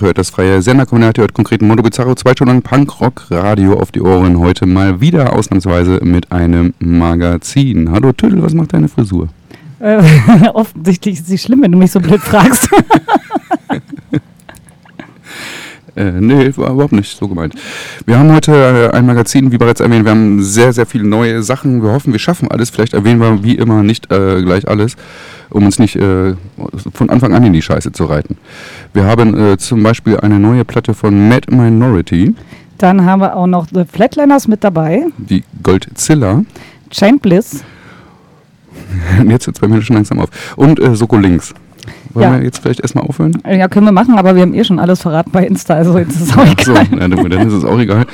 Hört das freie Senderkombinat, hört konkreten Mondo Bizarro, zwei Stunden Punk-Rock-Radio auf die Ohren. Heute mal wieder ausnahmsweise mit einem Magazin. Hallo Tüdel, was macht deine Frisur? Äh, offensichtlich ist sie schlimm, wenn du mich so blöd fragst. Äh, nee, war überhaupt nicht so gemeint. Wir haben heute äh, ein Magazin, wie bereits erwähnt, wir haben sehr, sehr viele neue Sachen. Wir hoffen, wir schaffen alles. Vielleicht erwähnen wir wie immer nicht äh, gleich alles, um uns nicht äh, von Anfang an in die Scheiße zu reiten. Wir haben äh, zum Beispiel eine neue Platte von Mad Minority, Dann haben wir auch noch The Flatliners mit dabei. die Goldzilla. Chain Bliss. Jetzt hört es bei mir schon langsam auf. Und äh, Soko Links. Wollen Ja. wir jetzt vielleicht erstmal aufhören? Ja, können wir machen, aber wir haben eh schon alles verraten bei Insta, also jetzt ist es auch Ach so, egal. ja, dann ist es auch egal.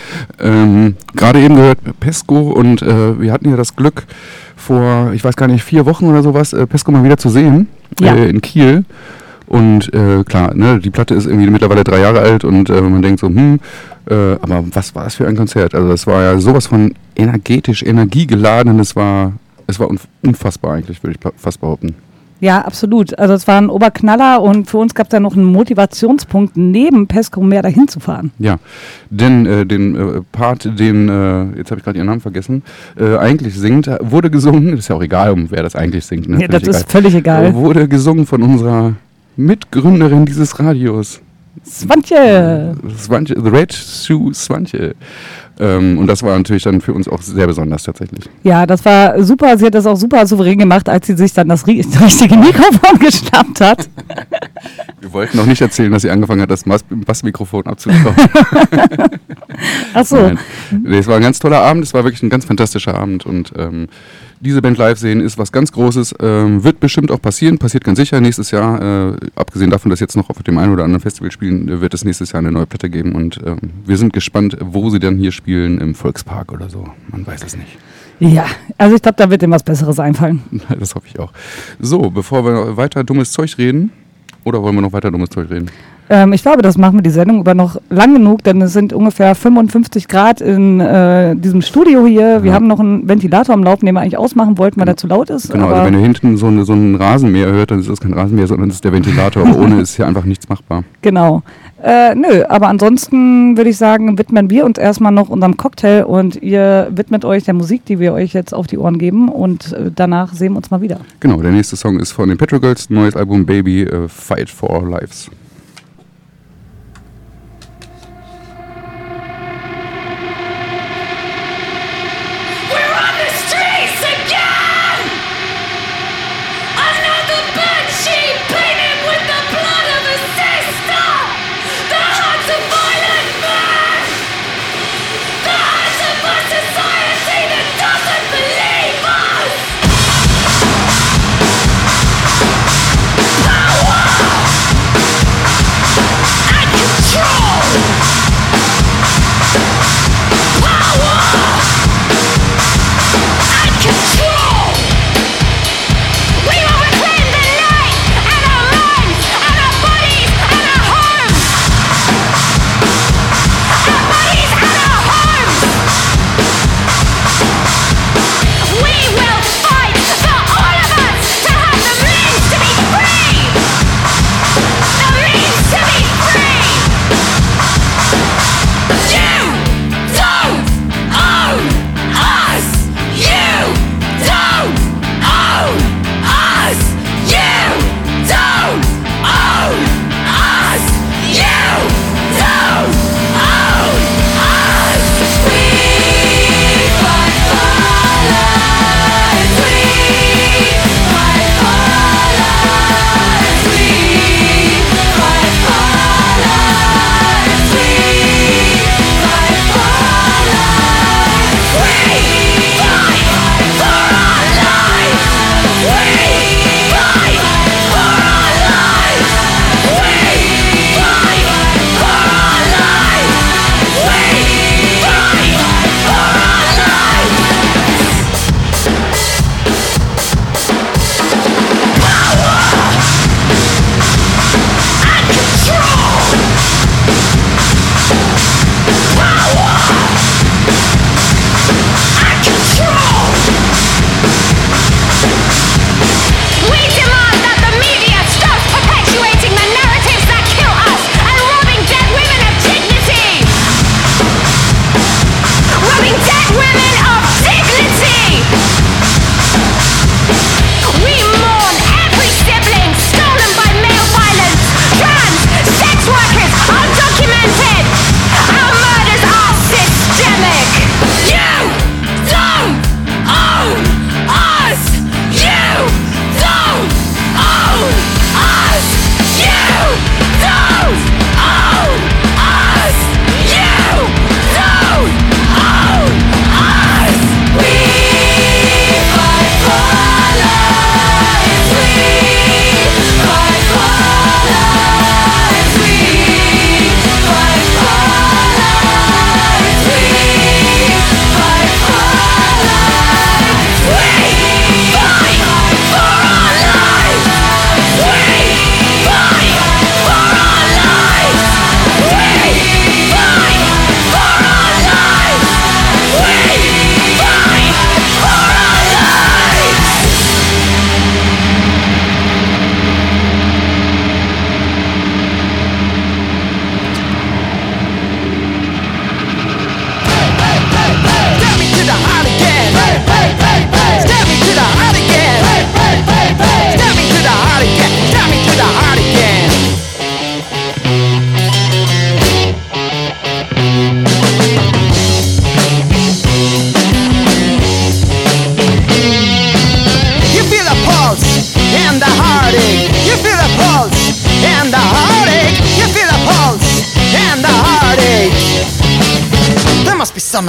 Ähm, Gerade eben gehört Pesco und äh, wir hatten ja das Glück, vor, ich weiß gar nicht, vier Wochen oder sowas, äh, Pesco mal wieder zu sehen Ja. äh, in Kiel. Und äh, klar, ne, die Platte ist irgendwie mittlerweile drei Jahre alt und äh, man denkt so, hm, äh, aber was war das für ein Konzert? Also das war ja sowas von energetisch, energiegeladen, es war, es war unf- unfassbar eigentlich, würde ich fast behaupten. Ja, absolut. Also es war ein Oberknaller und für uns gab es ja noch einen Motivationspunkt, neben Pesco mehr dahin zu fahren. Ja, denn äh, den äh, Part, den, äh, jetzt habe ich gerade ihren Namen vergessen, äh, eigentlich singt, äh, wurde gesungen, ist ja auch egal, um wer das eigentlich singt. Ne? Ja, das Völlig ist völlig Äh, egal. Wurde gesungen von unserer Mitgründerin dieses Radios, Swantje! Swantje, The Red Shoe Swantje. Ähm, und das war natürlich dann für uns auch sehr besonders tatsächlich. Ja, das war super. Sie hat das auch super souverän gemacht, als sie sich dann das ri- richtige Mikrofon geschnappt hat. Wir wollten noch nicht erzählen, dass sie angefangen hat, das Bassmikrofon abzuschrauben. Ach so. Nein. Nee, es war ein ganz toller Abend, es war wirklich ein ganz fantastischer Abend und ähm, diese Band live sehen ist was ganz Großes, ähm, wird bestimmt auch passieren, passiert ganz sicher nächstes Jahr, äh, abgesehen davon, dass jetzt noch auf dem einen oder anderen Festival spielen, äh, wird es nächstes Jahr eine neue Platte geben und ähm, wir sind gespannt, wo sie dann hier spielen, im Volkspark oder so, man weiß es nicht. Ja, also ich glaube, da wird ihm was Besseres einfallen. Das hoffe ich auch. So, bevor wir weiter dummes Zeug reden, oder wollen wir noch weiter dummes Zeug reden? Ähm, ich glaube, das machen wir die Sendung über noch lang genug, denn es sind ungefähr 55 Grad in äh, diesem Studio hier. Wir Ja. haben noch einen Ventilator am Laufen, den wir eigentlich ausmachen wollten, weil der zu laut ist. Genau, also wenn ihr hinten so, eine, so einen Rasenmäher hört, dann ist das kein Rasenmäher, sondern das ist der Ventilator, aber ohne ist hier einfach nichts machbar. Genau. Äh, nö, aber ansonsten würde ich sagen, widmen wir uns erstmal noch unserem Cocktail und ihr widmet euch der Musik, die wir euch jetzt auf die Ohren geben und äh, danach sehen wir uns mal wieder. Genau, der nächste Song ist von den Petro Girls, neues Album Baby, äh, Fight for Our Lives.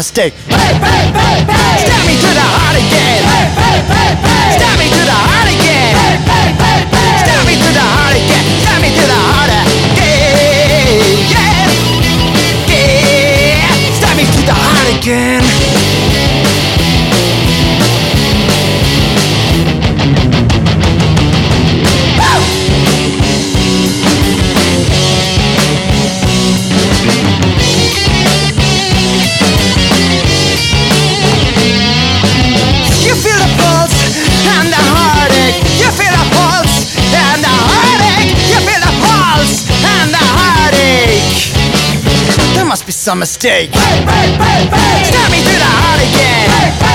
fantastic a mistake. Hey, hey, hey, Stab me through the heart again.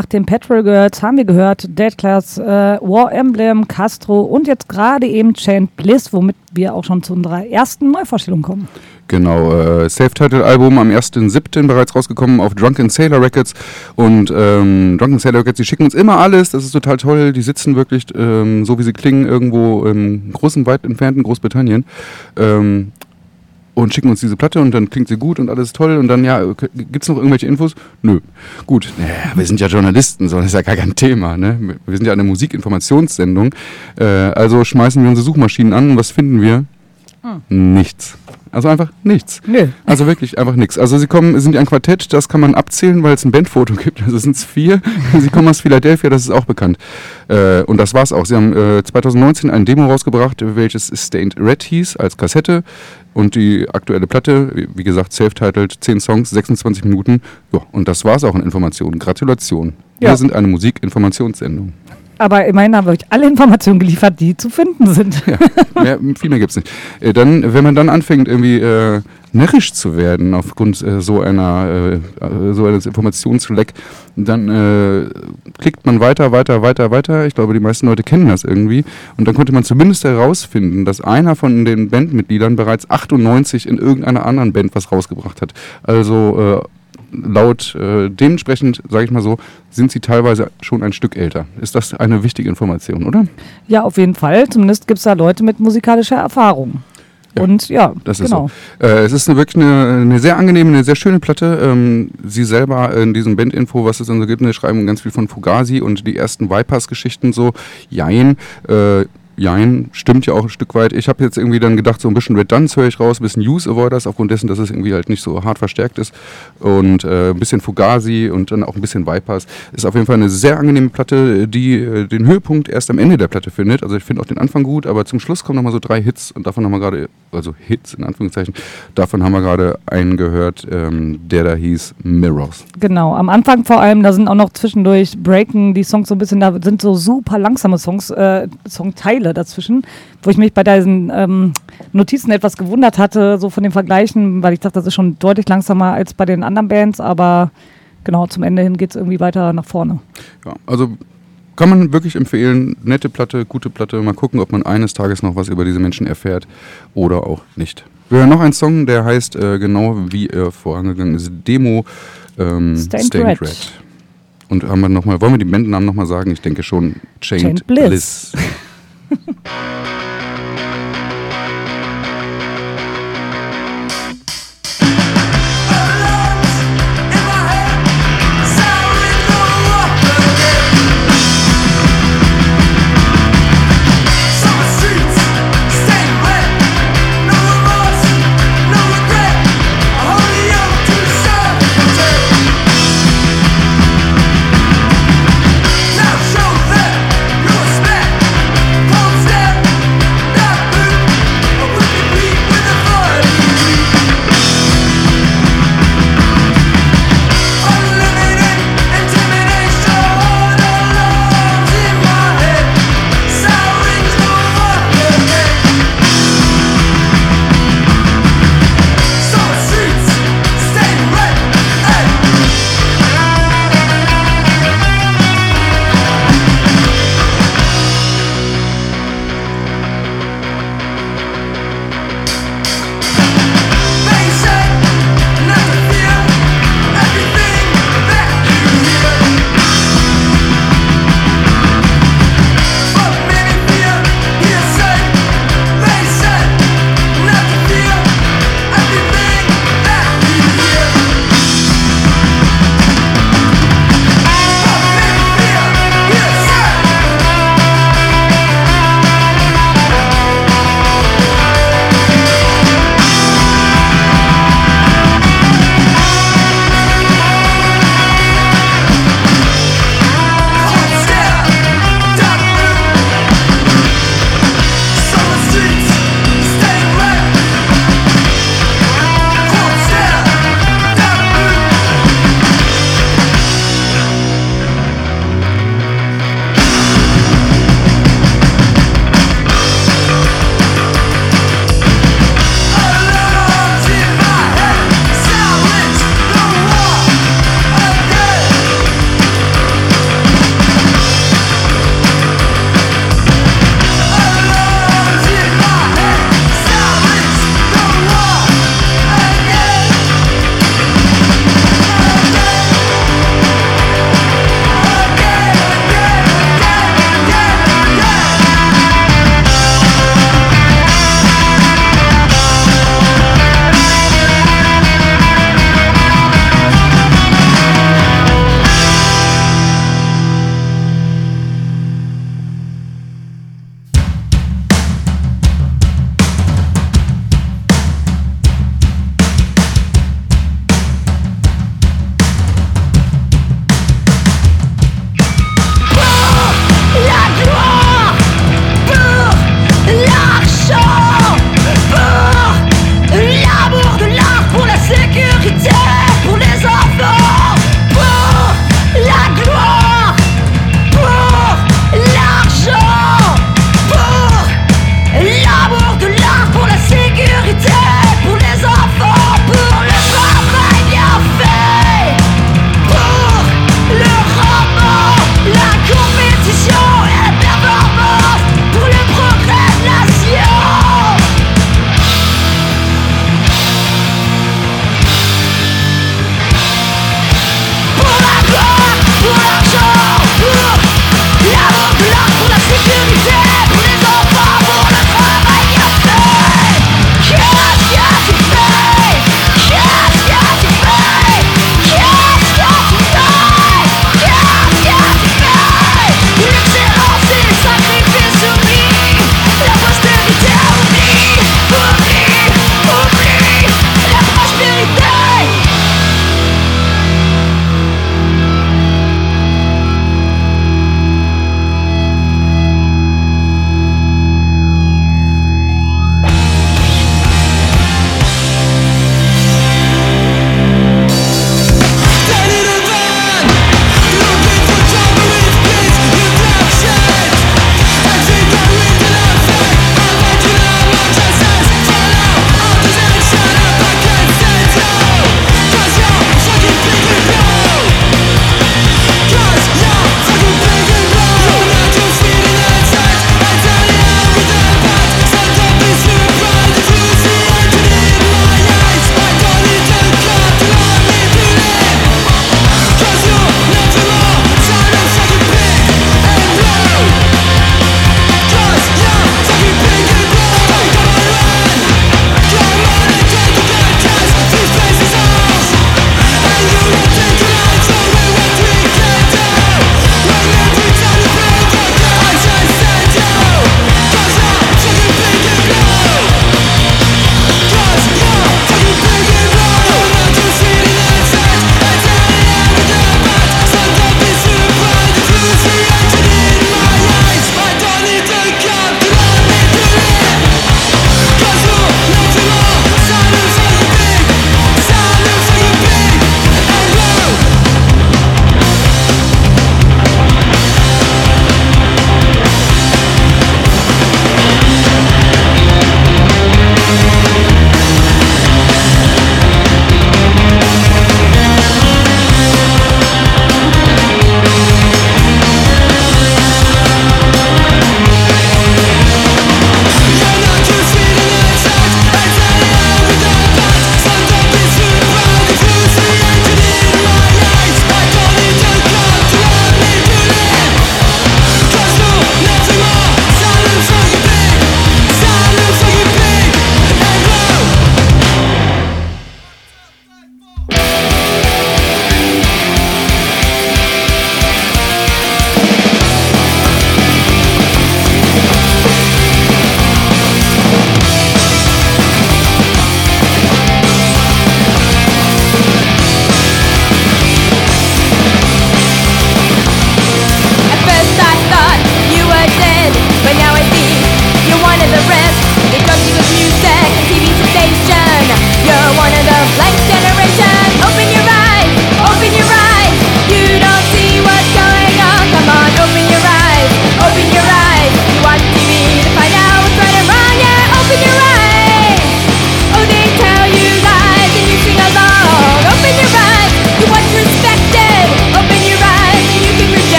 Nach den Petrol Girls haben wir gehört Dead Class, äh, War Emblem, Castro und jetzt gerade eben Chained Bliss, womit wir auch schon zu unserer ersten Neuvorstellung kommen. Genau, äh, Self-Titled-Album am 1.7. bereits rausgekommen auf Drunken Sailor Records. Und ähm, Drunken Sailor Records, die schicken uns immer alles, das ist total toll. Die sitzen wirklich, ähm, so wie sie klingen, irgendwo im großen, weit entfernten Großbritannien. Ähm, und schicken uns diese Platte und dann klingt sie gut und alles toll und dann, ja, gibt es noch irgendwelche Infos? Nö. Gut, naja, wir sind ja Journalisten, so das ist ja gar kein Thema. Ne? Wir sind ja eine Musikinformationssendung. Äh, also schmeißen wir unsere Suchmaschinen an und was finden wir? Nichts. Also einfach nichts. Nö. Also wirklich einfach nichts. Also sie kommen, sind ein Quartett, das kann man abzählen, weil es ein Bandfoto gibt. Also sind es vier. sie kommen aus Philadelphia, das ist auch bekannt. Äh, und das war's auch. Sie haben äh, 2019 ein Demo rausgebracht, welches Stained Red hieß, als Kassette. Und die aktuelle Platte, wie- gesagt, self-titled, 10 Songs, 26 Minuten. Ja, und das war's auch an Informationen. Gratulation. Wir Ja. sind eine Musikinformationssendung. Aber immerhin haben wir euch alle Informationen geliefert, die zu finden sind. Ja, mehr, viel mehr gibt's nicht. Äh, dann, wenn man dann anfängt, irgendwie äh, närrisch zu werden aufgrund äh, so einer äh, äh, so eines Informationsleck, dann äh, klickt man weiter, weiter, weiter, weiter. Ich glaube, die meisten Leute kennen das irgendwie. Und dann konnte man zumindest herausfinden, dass einer von den Bandmitgliedern bereits 98 in irgendeiner anderen Band was rausgebracht hat. Also laut äh, dementsprechend, sage ich mal so, sind sie teilweise schon ein Stück älter. Ist das eine wichtige Information, oder? Ja, auf jeden Fall. Zumindest gibt es da Leute mit musikalischer Erfahrung. Ja, Und ja, Das ist genau. so. Äh, es ist eine, wirklich eine, eine sehr angenehme, eine sehr schöne Platte. Ähm, sie selber in diesem Bandinfo, was es dann so gibt, ne, schreiben ganz viel von Fugazi und die ersten Vipers-Geschichten so. Jein. Äh, Jein, stimmt ja auch ein Stück weit. Ich habe jetzt irgendwie dann gedacht, so ein bisschen Redundanz höre ich raus, ein bisschen Use Avoiders, aufgrund dessen, dass es irgendwie halt nicht so hart verstärkt ist. Und äh, ein bisschen Fugazi und dann auch ein bisschen Vipers. Ist auf jeden Fall eine sehr angenehme Platte, die äh, den Höhepunkt erst am Ende der Platte findet. Also ich finde auch den Anfang gut, aber zum Schluss kommen nochmal so drei Hits und davon haben wir gerade, also Hits in Anführungszeichen, davon haben wir gerade einen gehört, ähm, der da hieß Mirrors. Genau, am Anfang vor allem, da sind auch noch zwischendurch Breaken, die Songs so ein bisschen, da sind so super langsame Songs, äh, Songteile dazwischen, wo ich mich bei diesen ähm, Notizen etwas gewundert hatte, so von den Vergleichen, weil ich dachte, das ist schon deutlich langsamer als bei den anderen Bands, aber genau, zum Ende hin geht es irgendwie weiter nach vorne. Ja, also kann man wirklich empfehlen, nette Platte, gute Platte, mal gucken, ob man eines Tages noch was über diese Menschen erfährt oder auch nicht. Wir hören noch einen Song, der heißt äh, genau wie er vorangegangen ist, Demo ähm, Stained Red. Und haben wir noch mal, wollen wir die Bandnamen nochmal sagen? Ich denke schon Chained, Chained Bliss. Bliss. Thank you.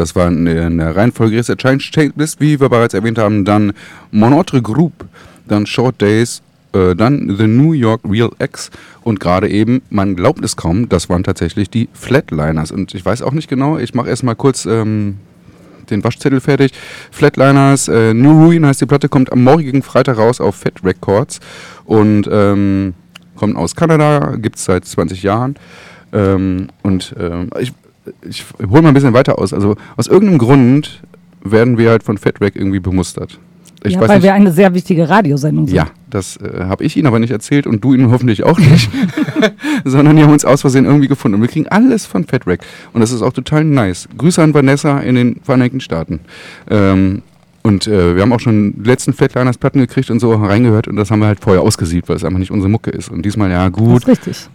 Das war in der- Reihenfolge des Erscheinungschecklist, wie wir bereits erwähnt haben. Dann Monotre Group, dann Short Days, äh, dann The New York Real X und gerade eben, man glaubt es kaum, das waren tatsächlich die Flatliners. Und ich weiß auch nicht genau, ich mache erstmal kurz ähm, den Waschzettel fertig. Flatliners, äh, New Ruin heißt die Platte, kommt am morgigen Freitag raus auf Fat Records und ähm, kommt aus Kanada, gibt es seit 20 Jahren. Ähm, und ähm, ich, ich hole mal ein bisschen weiter aus. Also aus irgendeinem Grund werden wir halt von Fat Rack irgendwie bemustert. Ich ja, weiß weil nicht, wir eine sehr wichtige Radiosendung sind. ja, das äh, habe ich Ihnen aber nicht erzählt und du Ihnen hoffentlich auch nicht, sondern die haben uns aus Versehen irgendwie gefunden und wir kriegen alles von Fat Rack und das ist auch total nice. Grüße an Vanessa in den Vereinigten Staaten. Ähm, und äh, wir haben auch schon die letzten Flatliners Platten gekriegt und so reingehört und das haben wir halt vorher ausgesiebt, weil es einfach nicht unsere Mucke ist. Und diesmal, ja gut,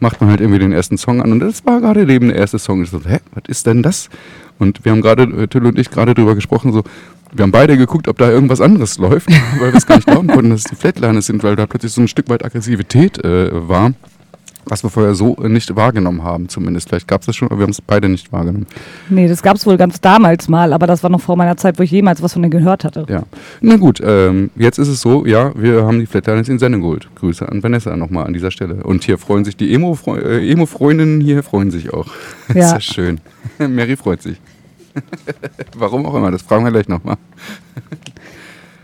macht man halt irgendwie den ersten Song an und das war gerade eben der erste Song. Ich so, hä, was ist denn das? Und wir haben gerade, äh, Till und ich, gerade drüber gesprochen, so, wir haben beide geguckt, ob da irgendwas anderes läuft, weil wir es gar nicht glauben konnten, dass es die Flatliners sind, weil da plötzlich so ein Stück weit Aggressivität äh, war, was wir vorher so äh, nicht wahrgenommen haben zumindest. Vielleicht gab es das schon, aber wir haben es beide nicht wahrgenommen. Nee, das gab es wohl ganz damals mal, aber das war noch vor meiner Zeit, wo ich jemals was von denen gehört hatte. Ja. Na gut, ähm, jetzt ist es so, ja, wir haben die Flatliners in Sendung geholt. Grüße an Vanessa nochmal an dieser Stelle. Und hier freuen sich die äh, Emo-Freundinnen, hier freuen sich auch. Das ist Ja. ja schön. Mary freut sich. Warum auch immer, das fragen wir gleich nochmal.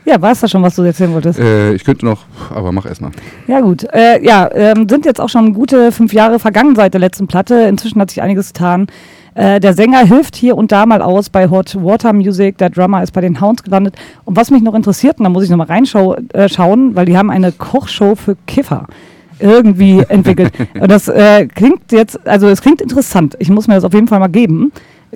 Ja, war es das schon, was du erzählen wolltest? Äh, ich könnte noch, aber mach erstmal. Ja gut, äh, ja, ähm, sind jetzt auch schon gute fünf Jahre vergangen seit der letzten Platte. Inzwischen hat sich einiges getan. Äh, der Sänger hilft hier und da mal aus bei Hot Water Music. Der Drummer ist bei den Hounds gelandet. Und was mich noch interessiert, und da muss ich nochmal reinschauen, äh, weil die haben eine Kochshow für Kiffer irgendwie entwickelt. Und das äh, klingt jetzt, also es klingt interessant. Ich muss mir das auf jeden Fall mal geben.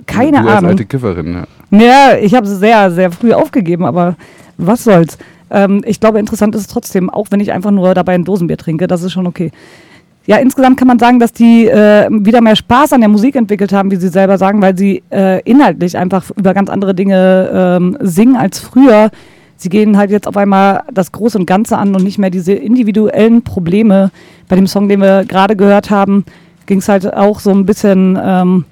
Keine du als Ahnung. alte Kifferin, ja. Ja, ich habe sehr, sehr früh aufgegeben, aber was soll's. Ähm, ich glaube, interessant ist es trotzdem, auch wenn ich einfach nur dabei ein Dosenbier trinke, das ist schon okay. Ja, insgesamt kann man sagen, dass die äh, wieder mehr Spaß an der Musik entwickelt haben, wie sie selber sagen, weil sie äh, inhaltlich einfach über ganz andere Dinge ähm, singen als früher. Sie gehen halt jetzt auf einmal das Große und Ganze an und nicht mehr diese individuellen Probleme. Bei dem Song, den wir gerade gehört haben, ging es halt auch so ein bisschen ähm,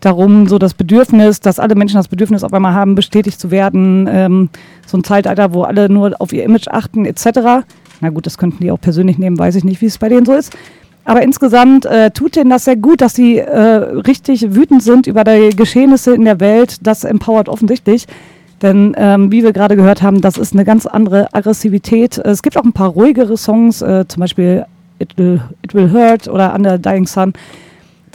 darum, so das Bedürfnis, dass alle Menschen das Bedürfnis auf einmal haben, bestätigt zu werden. Ähm, so ein Zeitalter, wo alle nur auf ihr Image achten, etc. Na gut, das könnten die auch persönlich nehmen, weiß ich nicht, wie es bei denen so ist. Aber insgesamt äh, tut denen das sehr gut, dass sie äh, richtig wütend sind über die Geschehnisse in der Welt. Das empowert offensichtlich. Denn ähm, wie wir gerade gehört haben, das ist eine ganz andere Aggressivität. Es gibt auch ein paar ruhigere Songs, äh, zum Beispiel It Will, It Will Hurt oder Under Dying Sun.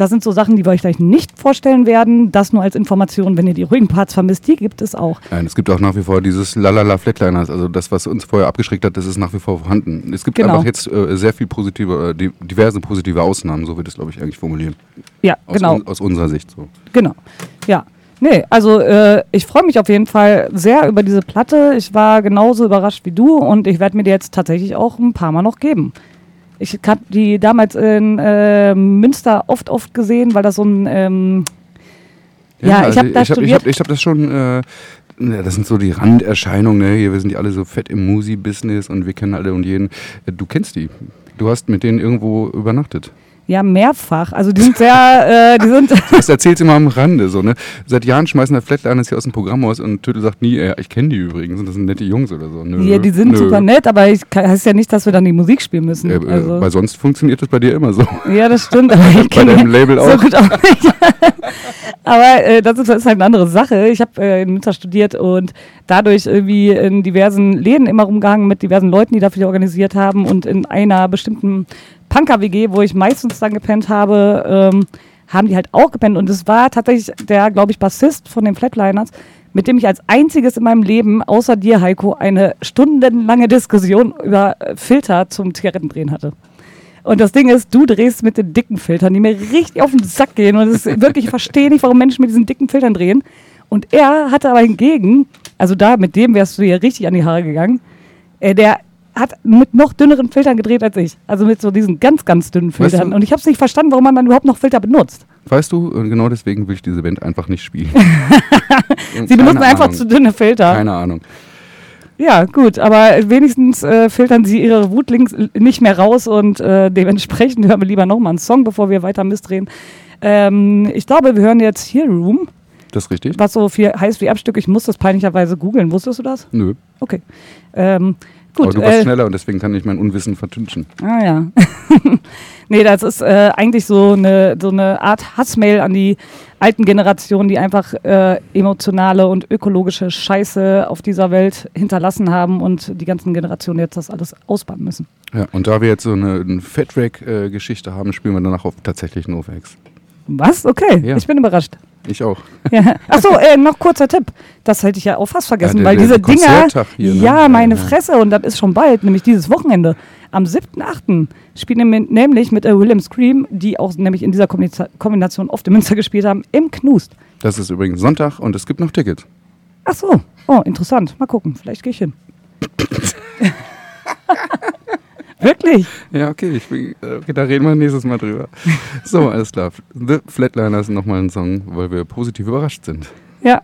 Das sind so Sachen, die wir euch gleich nicht vorstellen werden. Das nur als Information, wenn ihr die ruhigen Parts vermisst, die gibt es auch. Nein, es gibt auch nach wie vor dieses Lalala Flatliners, also das, was uns vorher abgeschreckt hat, das ist nach wie vor vorhanden. Es gibt Genau. einfach jetzt äh, sehr viel positive, äh, diverse positive Ausnahmen, so wird es, glaube ich, eigentlich formulieren. Ja, Aus, genau. un, aus unserer Sicht so. Genau. Ja. Nee, also äh, ich freue mich auf jeden Fall sehr über diese Platte. Ich war genauso überrascht wie du und ich werde mir die jetzt tatsächlich auch ein paar Mal noch geben. Ich habe die damals in äh, Münster oft, oft gesehen, weil das so ein. Ähm, ja, ich habe da also ich hab, ich hab, ich hab das schon, äh, ja, das sind so die Randerscheinungen, ne? Hier, wir sind die alle so fett im Musi-Business und wir kennen alle und jeden. Äh, Du kennst die. Du hast mit denen irgendwo übernachtet. Ja, mehrfach. Also die sind sehr, äh, die sind. Das erzählt sie mal am Rande. So, ne? Seit Jahren schmeißen der Flatliners hier aus dem Programm aus und Tötel sagt nie, äh, ich kenne die übrigens und das sind nette Jungs oder so. Nö, ja, die sind nö. super nett, aber ich kann, heißt ja nicht, dass wir dann die Musik spielen müssen. Äh, äh, also. Weil sonst funktioniert das bei dir immer so. Ja, das stimmt. Aber ich Bei deinem Label so auch. gut auch nicht. aber äh, das, ist, das ist halt eine andere Sache. Ich habe äh, in Münster studiert und dadurch irgendwie in diversen Läden immer rumgehangen mit diversen Leuten, die dafür organisiert haben und in einer bestimmten Punker-WG, wo ich meistens dann gepennt habe, ähm, haben die halt auch gepennt. Und es war tatsächlich der, glaube ich, Bassist von den Flatliners, mit dem ich als einziges in meinem Leben, außer dir, Heiko, eine stundenlange Diskussion über äh, Filter zum Zigarettendrehen hatte. Und das Ding ist, du drehst mit den dicken Filtern, die mir richtig auf den Sack gehen. Und es ist wirklich, ich verstehe nicht, warum Menschen mit diesen dicken Filtern drehen. Und er hatte aber hingegen, also da, mit dem wärst du hier richtig an die Haare gegangen, äh, der hat mit noch dünneren Filtern gedreht als ich. Also mit so diesen ganz, ganz dünnen Weißt Filtern. du- Und ich habe es nicht verstanden, warum man dann überhaupt noch Filter benutzt. Weißt du, und genau deswegen will ich diese Band einfach nicht spielen. Sie benutzen einfach Ahnung. zu dünne Filter. Keine Ahnung. Ja, gut, aber wenigstens äh, filtern sie ihre Wut links nicht mehr raus und äh, dementsprechend hören wir lieber nochmal einen Song, bevor wir weiter missdrehen. Ähm, ich glaube, wir hören jetzt hier Room, Das ist richtig? was so viel heißt wie Abstück. Ich muss das peinlicherweise googeln. Wusstest du das? Nö. Okay. Ähm, gut. Aber du warst äh, schneller und deswegen kann ich mein Unwissen vertünchen. Ah ja. nee, das ist äh, eigentlich so eine, so eine Art Hassmail an die alten Generationen, die einfach äh, emotionale und ökologische Scheiße auf dieser Welt hinterlassen haben und die ganzen Generationen jetzt das alles ausbaden müssen. Ja, und da wir jetzt so eine, eine Fatrack-Geschichte haben, spielen wir danach auf tatsächlich NoFX. Was? Okay, Ja. ich bin überrascht. Ich auch. Ja. Achso, äh, noch kurzer Tipp. Das hätte ich ja auch fast vergessen, Ja, der- weil der diese Dinger. Konzerttag hier, ne? Ja, meine Ja, ja. Fresse, und das ist schon bald, nämlich dieses Wochenende. Am 7.8. spielen wir nämlich mit äh, William Scream, die auch nämlich in dieser Kombina- Kombination oft in Münster gespielt haben, im Knust. Das ist übrigens Sonntag und es gibt noch Tickets. Ach so, oh, interessant. Mal gucken, vielleicht gehe ich hin. Wirklich? Ja, okay, ich bin, okay, da reden wir nächstes Mal drüber. So, alles klar. The Flatliners nochmal ein Song, weil wir positiv überrascht sind. Ja.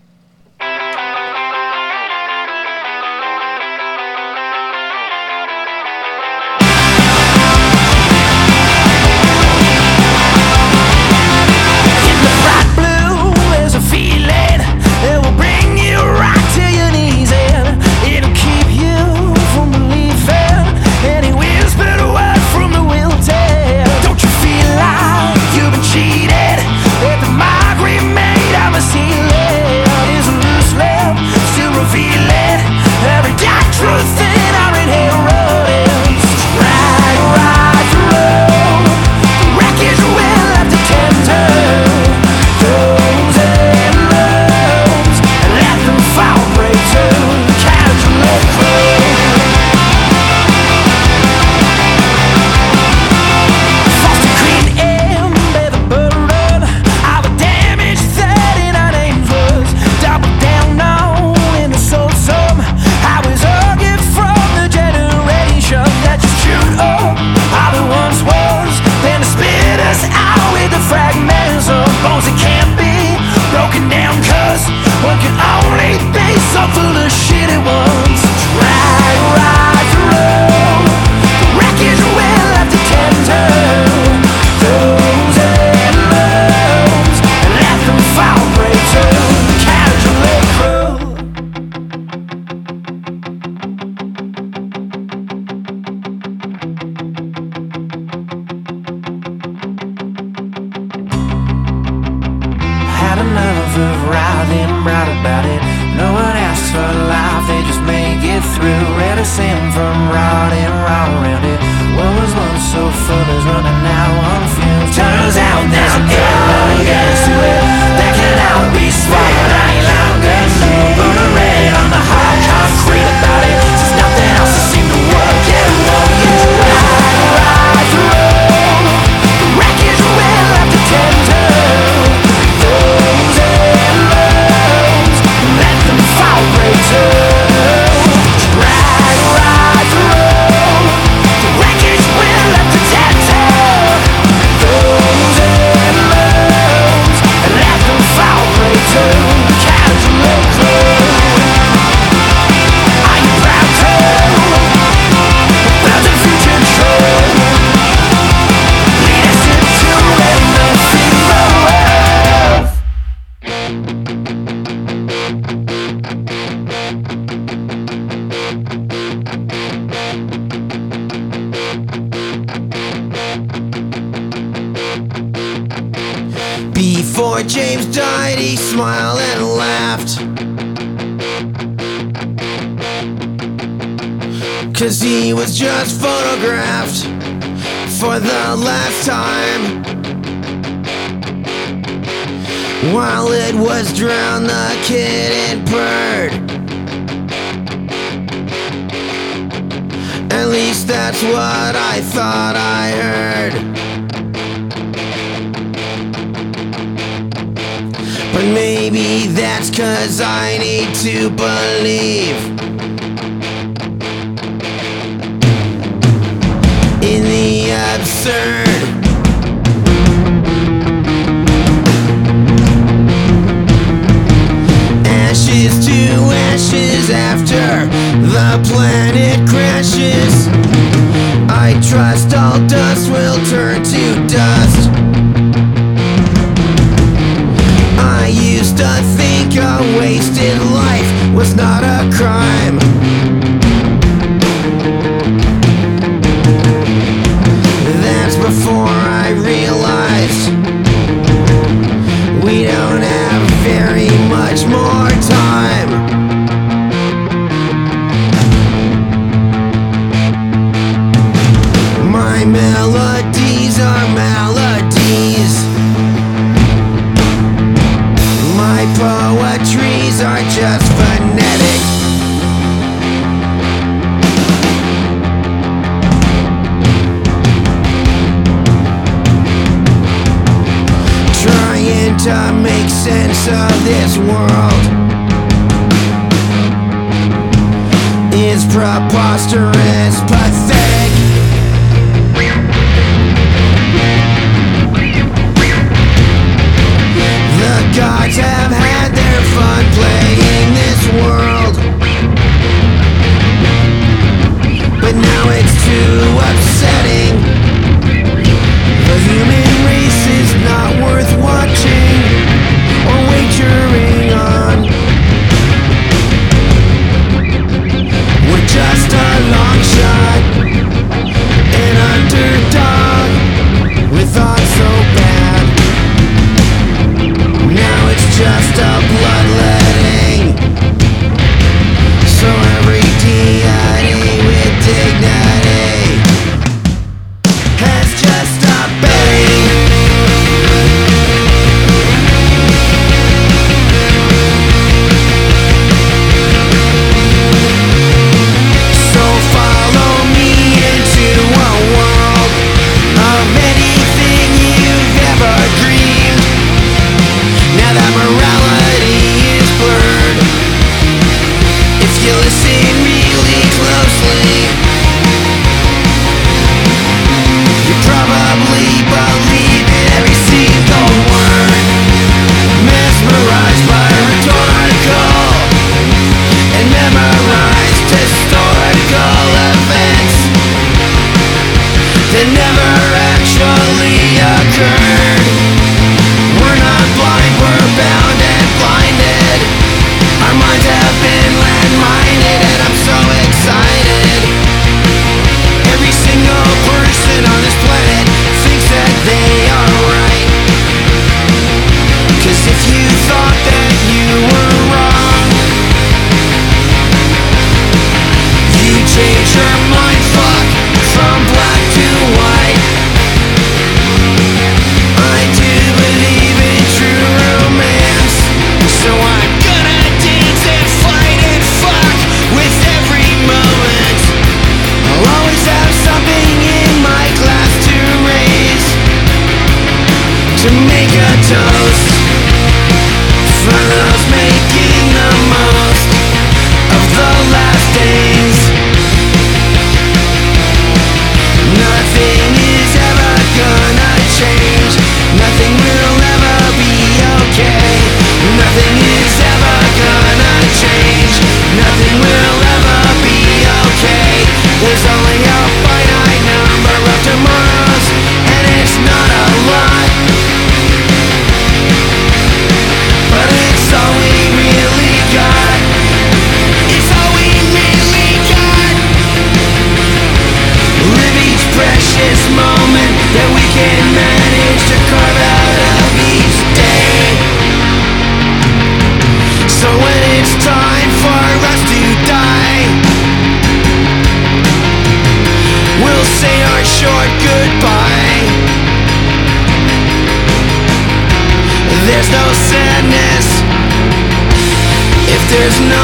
There's no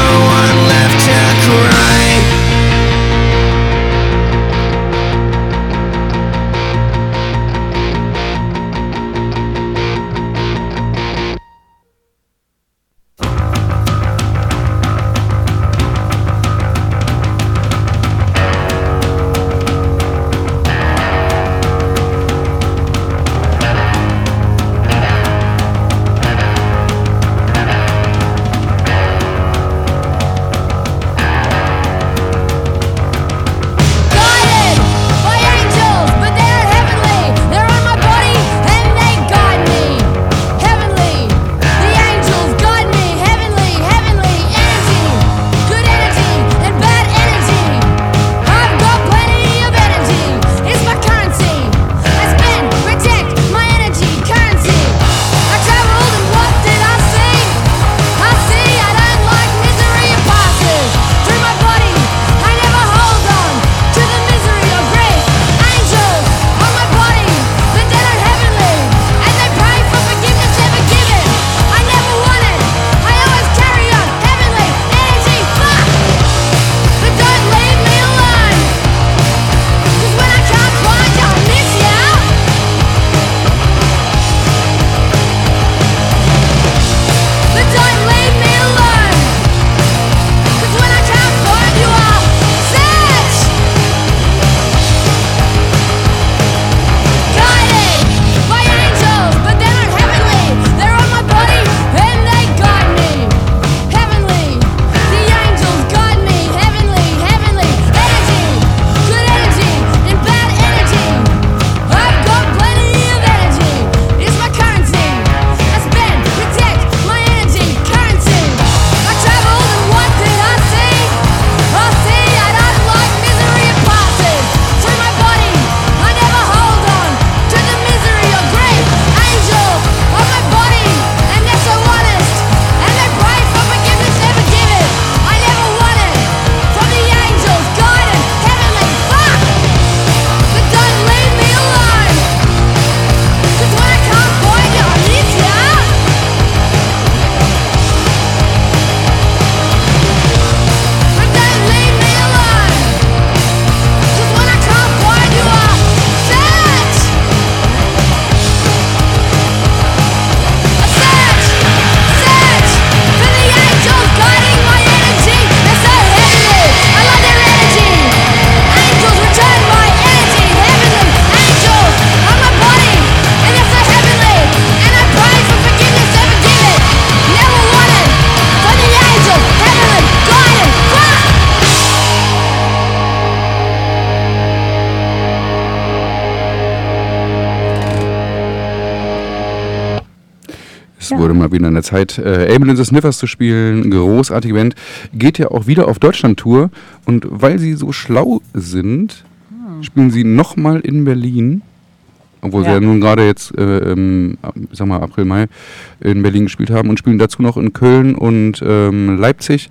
an der Zeit, äh, Able in the Sniffers zu spielen. Großartige Band. Geht ja auch wieder auf Deutschland-Tour. Und weil sie so schlau sind, spielen sie nochmal in Berlin. Obwohl sie Ja. ja nun gerade jetzt, äh, im, ich sag mal, April, Mai in Berlin gespielt haben und spielen dazu noch in Köln und ähm, Leipzig.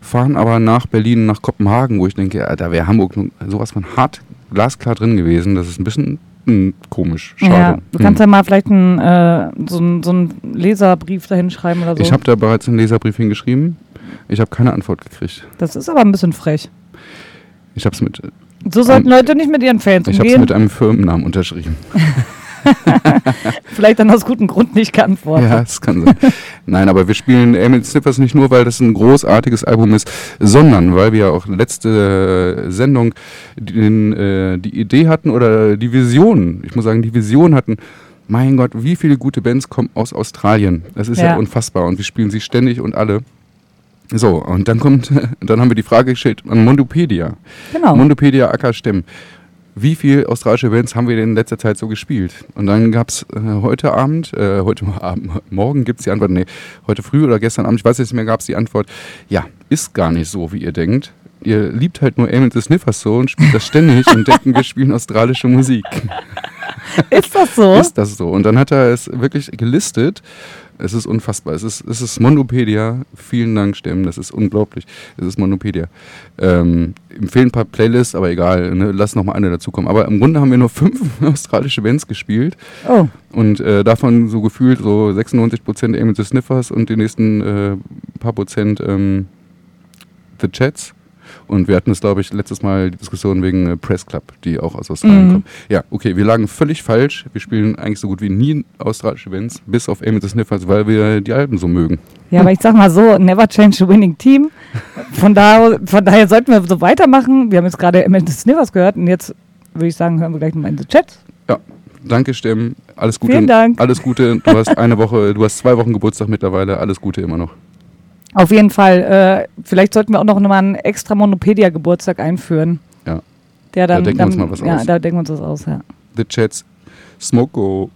Fahren aber nach Berlin, nach Kopenhagen, wo ich denke, ja, da wäre Hamburg sowas von hart glasklar drin gewesen. Das ist ein bisschen hm, komisch. Schade. Ja, du kannst Hm. ja mal vielleicht einen, äh, so, einen- so einen Leserbrief dahin schreiben oder so. Ich habe da bereits einen Leserbrief hingeschrieben. Ich habe keine Antwort gekriegt. das ist aber ein bisschen frech. Ich habe es mit, So sollten Ähm, Leute nicht mit ihren Fans ich umgehen. mit einem Firmennamen unterschrieben. Vielleicht dann aus gutem Grund nicht geantwortet. Ja, das kann sein. Nein, aber wir spielen Emil Sniffers nicht nur, weil das ein großartiges Album ist, sondern weil wir auch letzte äh, Sendung den, äh, die Idee hatten oder die Vision, ich muss sagen, die Vision hatten, mein Gott, wie viele gute Bands kommen aus Australien. Das ist ja, Ja. unfassbar und wir spielen sie ständig und alle. So, und dann kommt, dann haben wir die Frage gestellt an Mondopedia. Genau. Mondopedia Acker Stemm. Wie viele australische Bands haben wir denn in letzter Zeit so gespielt? Und dann gab es äh, heute Abend, äh, heute Abend, morgen gibt es die Antwort, nee, heute früh oder gestern Abend, ich weiß nicht mehr, gab es die Antwort, ja, ist gar nicht so, wie ihr denkt. Ihr liebt halt nur Amon the Sniffers so und spielt das ständig und denken, wir spielen australische Musik. Ist das so? Ist das so? Und dann hat er es wirklich gelistet. Es ist unfassbar. Es ist, es ist Monopedia. Vielen Dank, Stemmen. Das ist unglaublich. Es ist Monopedia. Ähm, fehlen ein paar Playlists, aber egal. Ne? Lass noch mal eine dazukommen. Aber im Grunde haben wir nur fünf australische Bands gespielt. Oh, Und äh, davon so gefühlt so 96 Prozent Aim the Sniffers und die nächsten äh, paar Prozent ähm, The Chats. Und wir hatten es, glaube ich, letztes Mal die Diskussion wegen äh, Press Club, die auch aus Australien Mhm. kommen. Ja, okay, wir lagen völlig falsch. Wir spielen eigentlich so gut wie nie australische Bands, bis auf Aim the Sniffers, weil wir die Alben so mögen. ja, aber ich sag mal so, never change a winning team. Von, da, von daher sollten wir so weitermachen. Wir haben jetzt gerade Emmett Sniffers gehört und jetzt würde ich sagen, hören wir gleich nochmal in den Chat. Ja, danke, Stemm. Alles Gute. Vielen Dank. Alles Gute. Du hast eine Woche, du hast zwei Wochen Geburtstag mittlerweile. Alles Gute immer noch. Auf jeden Fall. Äh, vielleicht sollten wir auch noch mal einen extra Monopedia-Geburtstag einführen. Ja. Der dann, Da denken wir uns dann, mal was ja, aus. da denken wir uns was aus, ja. The Chats. Smoko.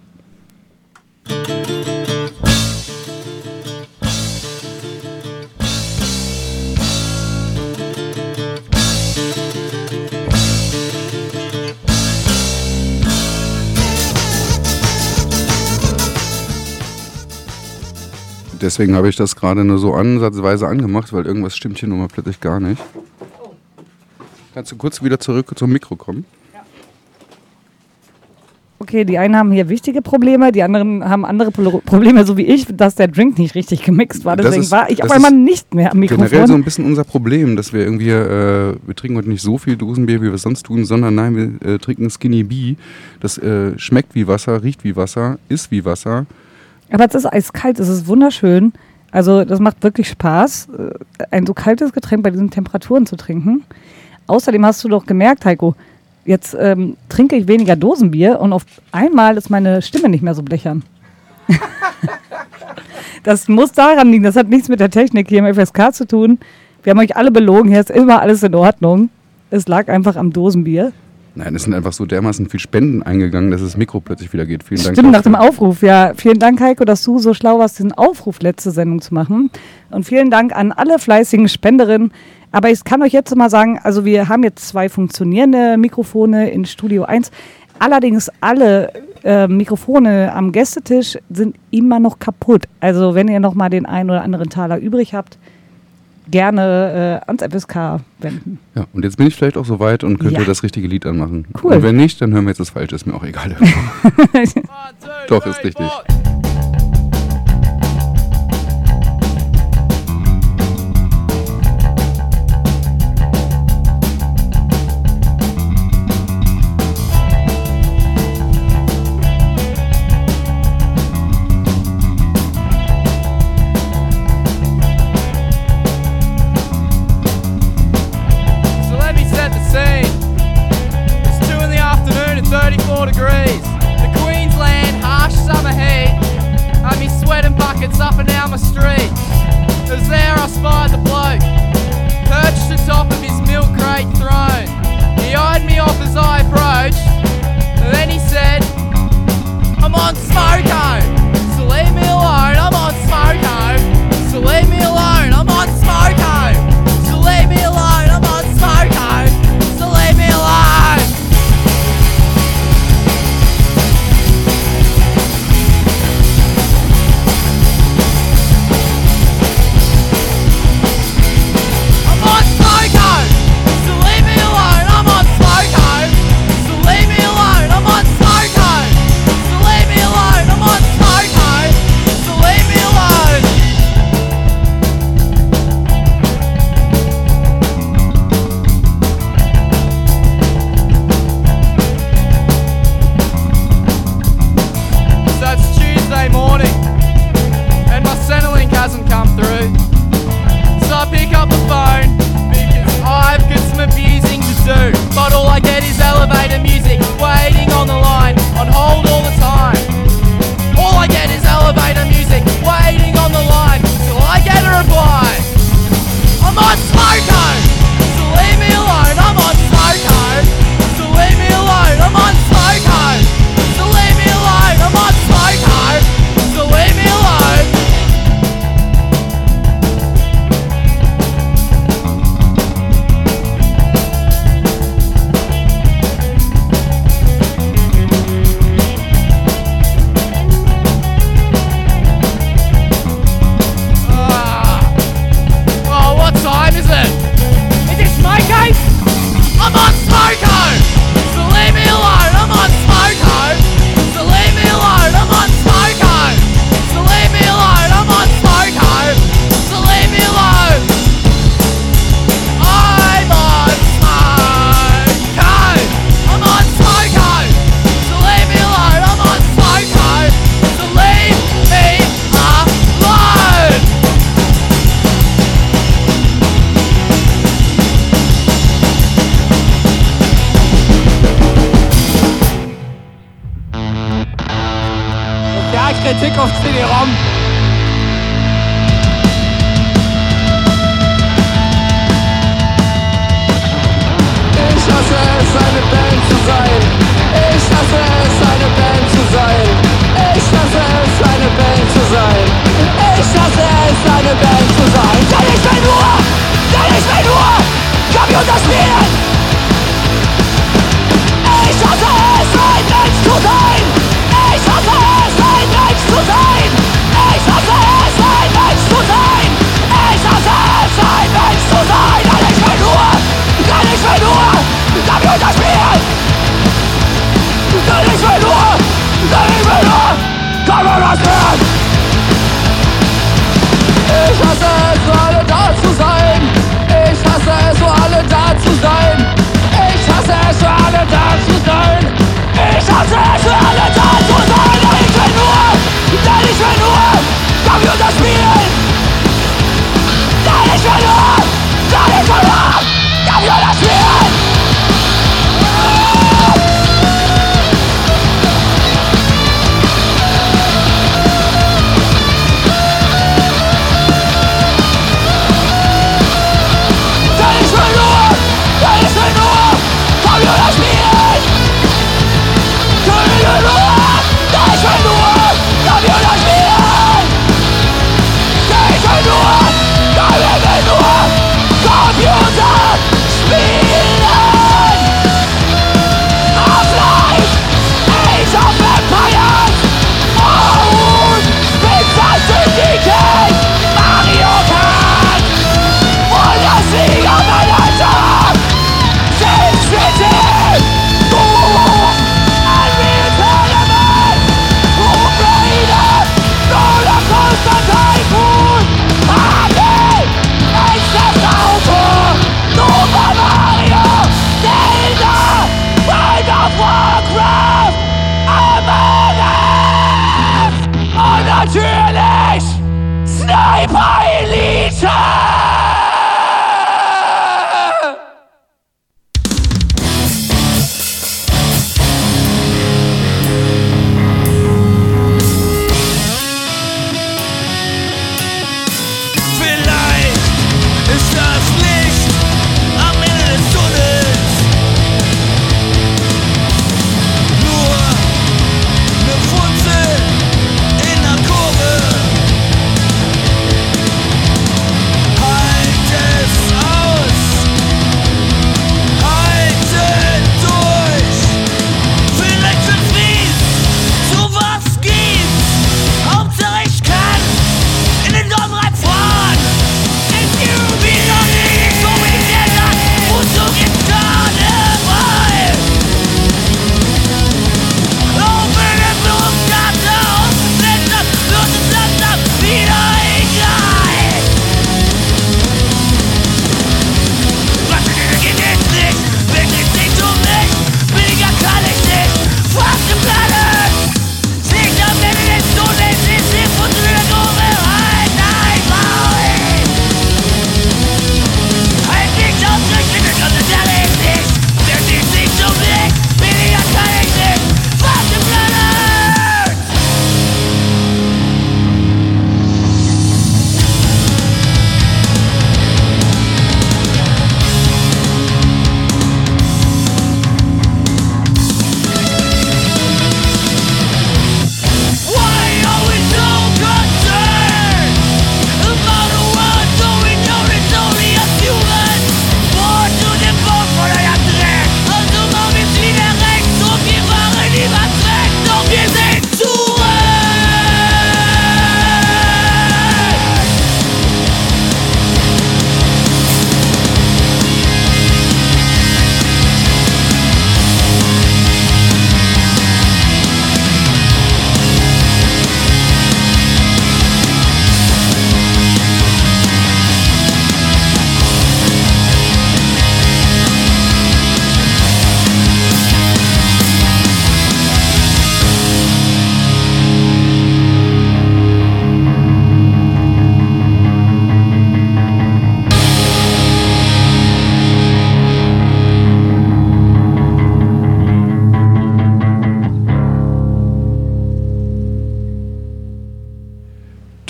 Deswegen habe ich das gerade nur so ansatzweise angemacht, weil irgendwas stimmt hier nun mal plötzlich gar nicht. Kannst du kurz wieder zurück zum Mikro kommen? Okay, die einen haben hier wichtige Probleme, die anderen haben andere Pro Probleme, so wie ich, dass der Drink nicht richtig gemixt war. Deswegen ist- war ich auf einmal nicht mehr am Generell so Mikrofon. ein bisschen unser Problem, dass wir irgendwie, äh, wir trinken heute nicht so viel Dosenbier, wie wir es sonst tun, sondern nein, wir äh, trinken Skinny Bee. Das äh, schmeckt wie Wasser, riecht wie Wasser, ist wie Wasser. Aber es ist eiskalt, es ist wunderschön. Also das macht wirklich Spaß, äh, ein so kaltes Getränk bei diesen Temperaturen zu trinken. Außerdem hast du doch gemerkt, Heiko, jetzt ähm, trinke ich weniger Dosenbier und auf einmal ist meine Stimme nicht mehr so blechern. das muss daran liegen, das hat nichts mit der Technik hier im FSK zu tun. Wir haben euch alle belogen, hier ist immer alles in Ordnung. Es lag einfach am Dosenbier. Nein, es sind einfach so dermaßen viel Spenden eingegangen, dass das Mikro plötzlich wieder geht. Vielen Dank. Stimmt, nach dem Aufruf. Ja, vielen Dank, Heiko, dass du so schlau warst, diesen Aufruf letzte Sendung zu machen. Und vielen Dank an alle fleißigen Spenderinnen. Aber ich kann euch jetzt mal sagen, also wir haben jetzt zwei funktionierende Mikrofone in Studio 1. Allerdings alle äh, Mikrofone am Gästetisch sind immer noch kaputt. Also wenn ihr noch mal den einen oder anderen Taler übrig habt, gerne äh, ans FSK wenden. Ja, und jetzt bin ich vielleicht auch so weit und könnte Ja. das richtige Lied anmachen. Cool. Und wenn nicht, dann hören wir jetzt das Falsche, ist mir auch egal. Doch, ist richtig.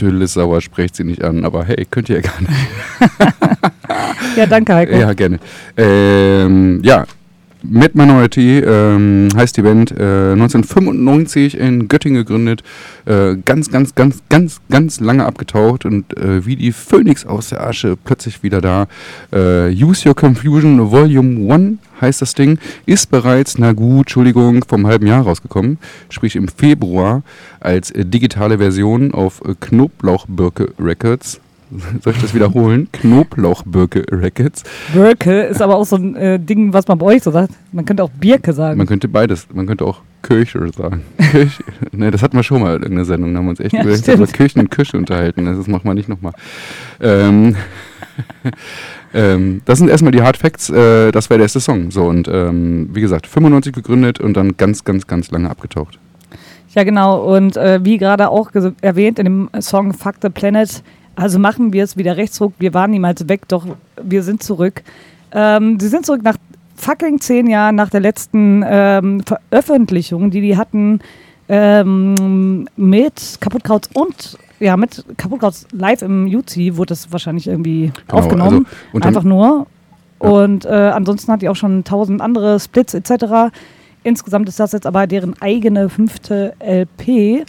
Tüll ist sauer, sprecht sie nicht an. Aber hey, könnt ihr ja gar nicht. Ja, danke, Heiko. Ja, gerne. Ähm, ja, Mad Minority ähm, heißt die Band, äh, 1995 in Göttingen gegründet, äh, ganz, ganz, ganz, ganz, ganz lange abgetaucht und äh, wie die Phönix aus der Asche plötzlich wieder da. Äh, Use Your Confusion Volume 1 heißt das Ding, ist bereits, na gut, Entschuldigung, vom halben Jahr rausgekommen, sprich im Februar als äh, digitale Version auf äh, Knoblauchbirke Records. Soll ich das wiederholen? Knoblauchbirke Records. Birke ist aber auch so ein äh, Ding, was man bei euch so sagt. Man könnte auch Birke sagen. Man könnte beides, man könnte auch Kirche sagen. Kirche. Ne, das hatten wir schon mal in irgendeiner Sendung, da haben wir uns echt Ja, über, stimmt. über Kirchen und Küche unterhalten. Das machen wir nicht nochmal. Ähm, ähm, das sind erstmal die Hard Facts, äh, das wäre der erste Song. So, und ähm, wie gesagt, 95 gegründet und dann ganz, ganz, ganz lange abgetaucht. Ja, genau. Und äh, wie gerade auch erwähnt in dem Song Fuck the Planet, also machen wir es wieder rechtsruck. Wir waren niemals weg, doch wir sind zurück. Ähm, sie sind zurück nach fucking zehn Jahren nach der letzten ähm, Veröffentlichung, die die hatten ähm, mit Kaputtkrauts und ja, mit Kaputtkrauts live im UC wurde das wahrscheinlich irgendwie Genau, aufgenommen. also Einfach nur. Ja. Und äh, ansonsten hat die auch schon tausend andere Splits etc. Insgesamt ist das jetzt aber deren eigene fünfte LP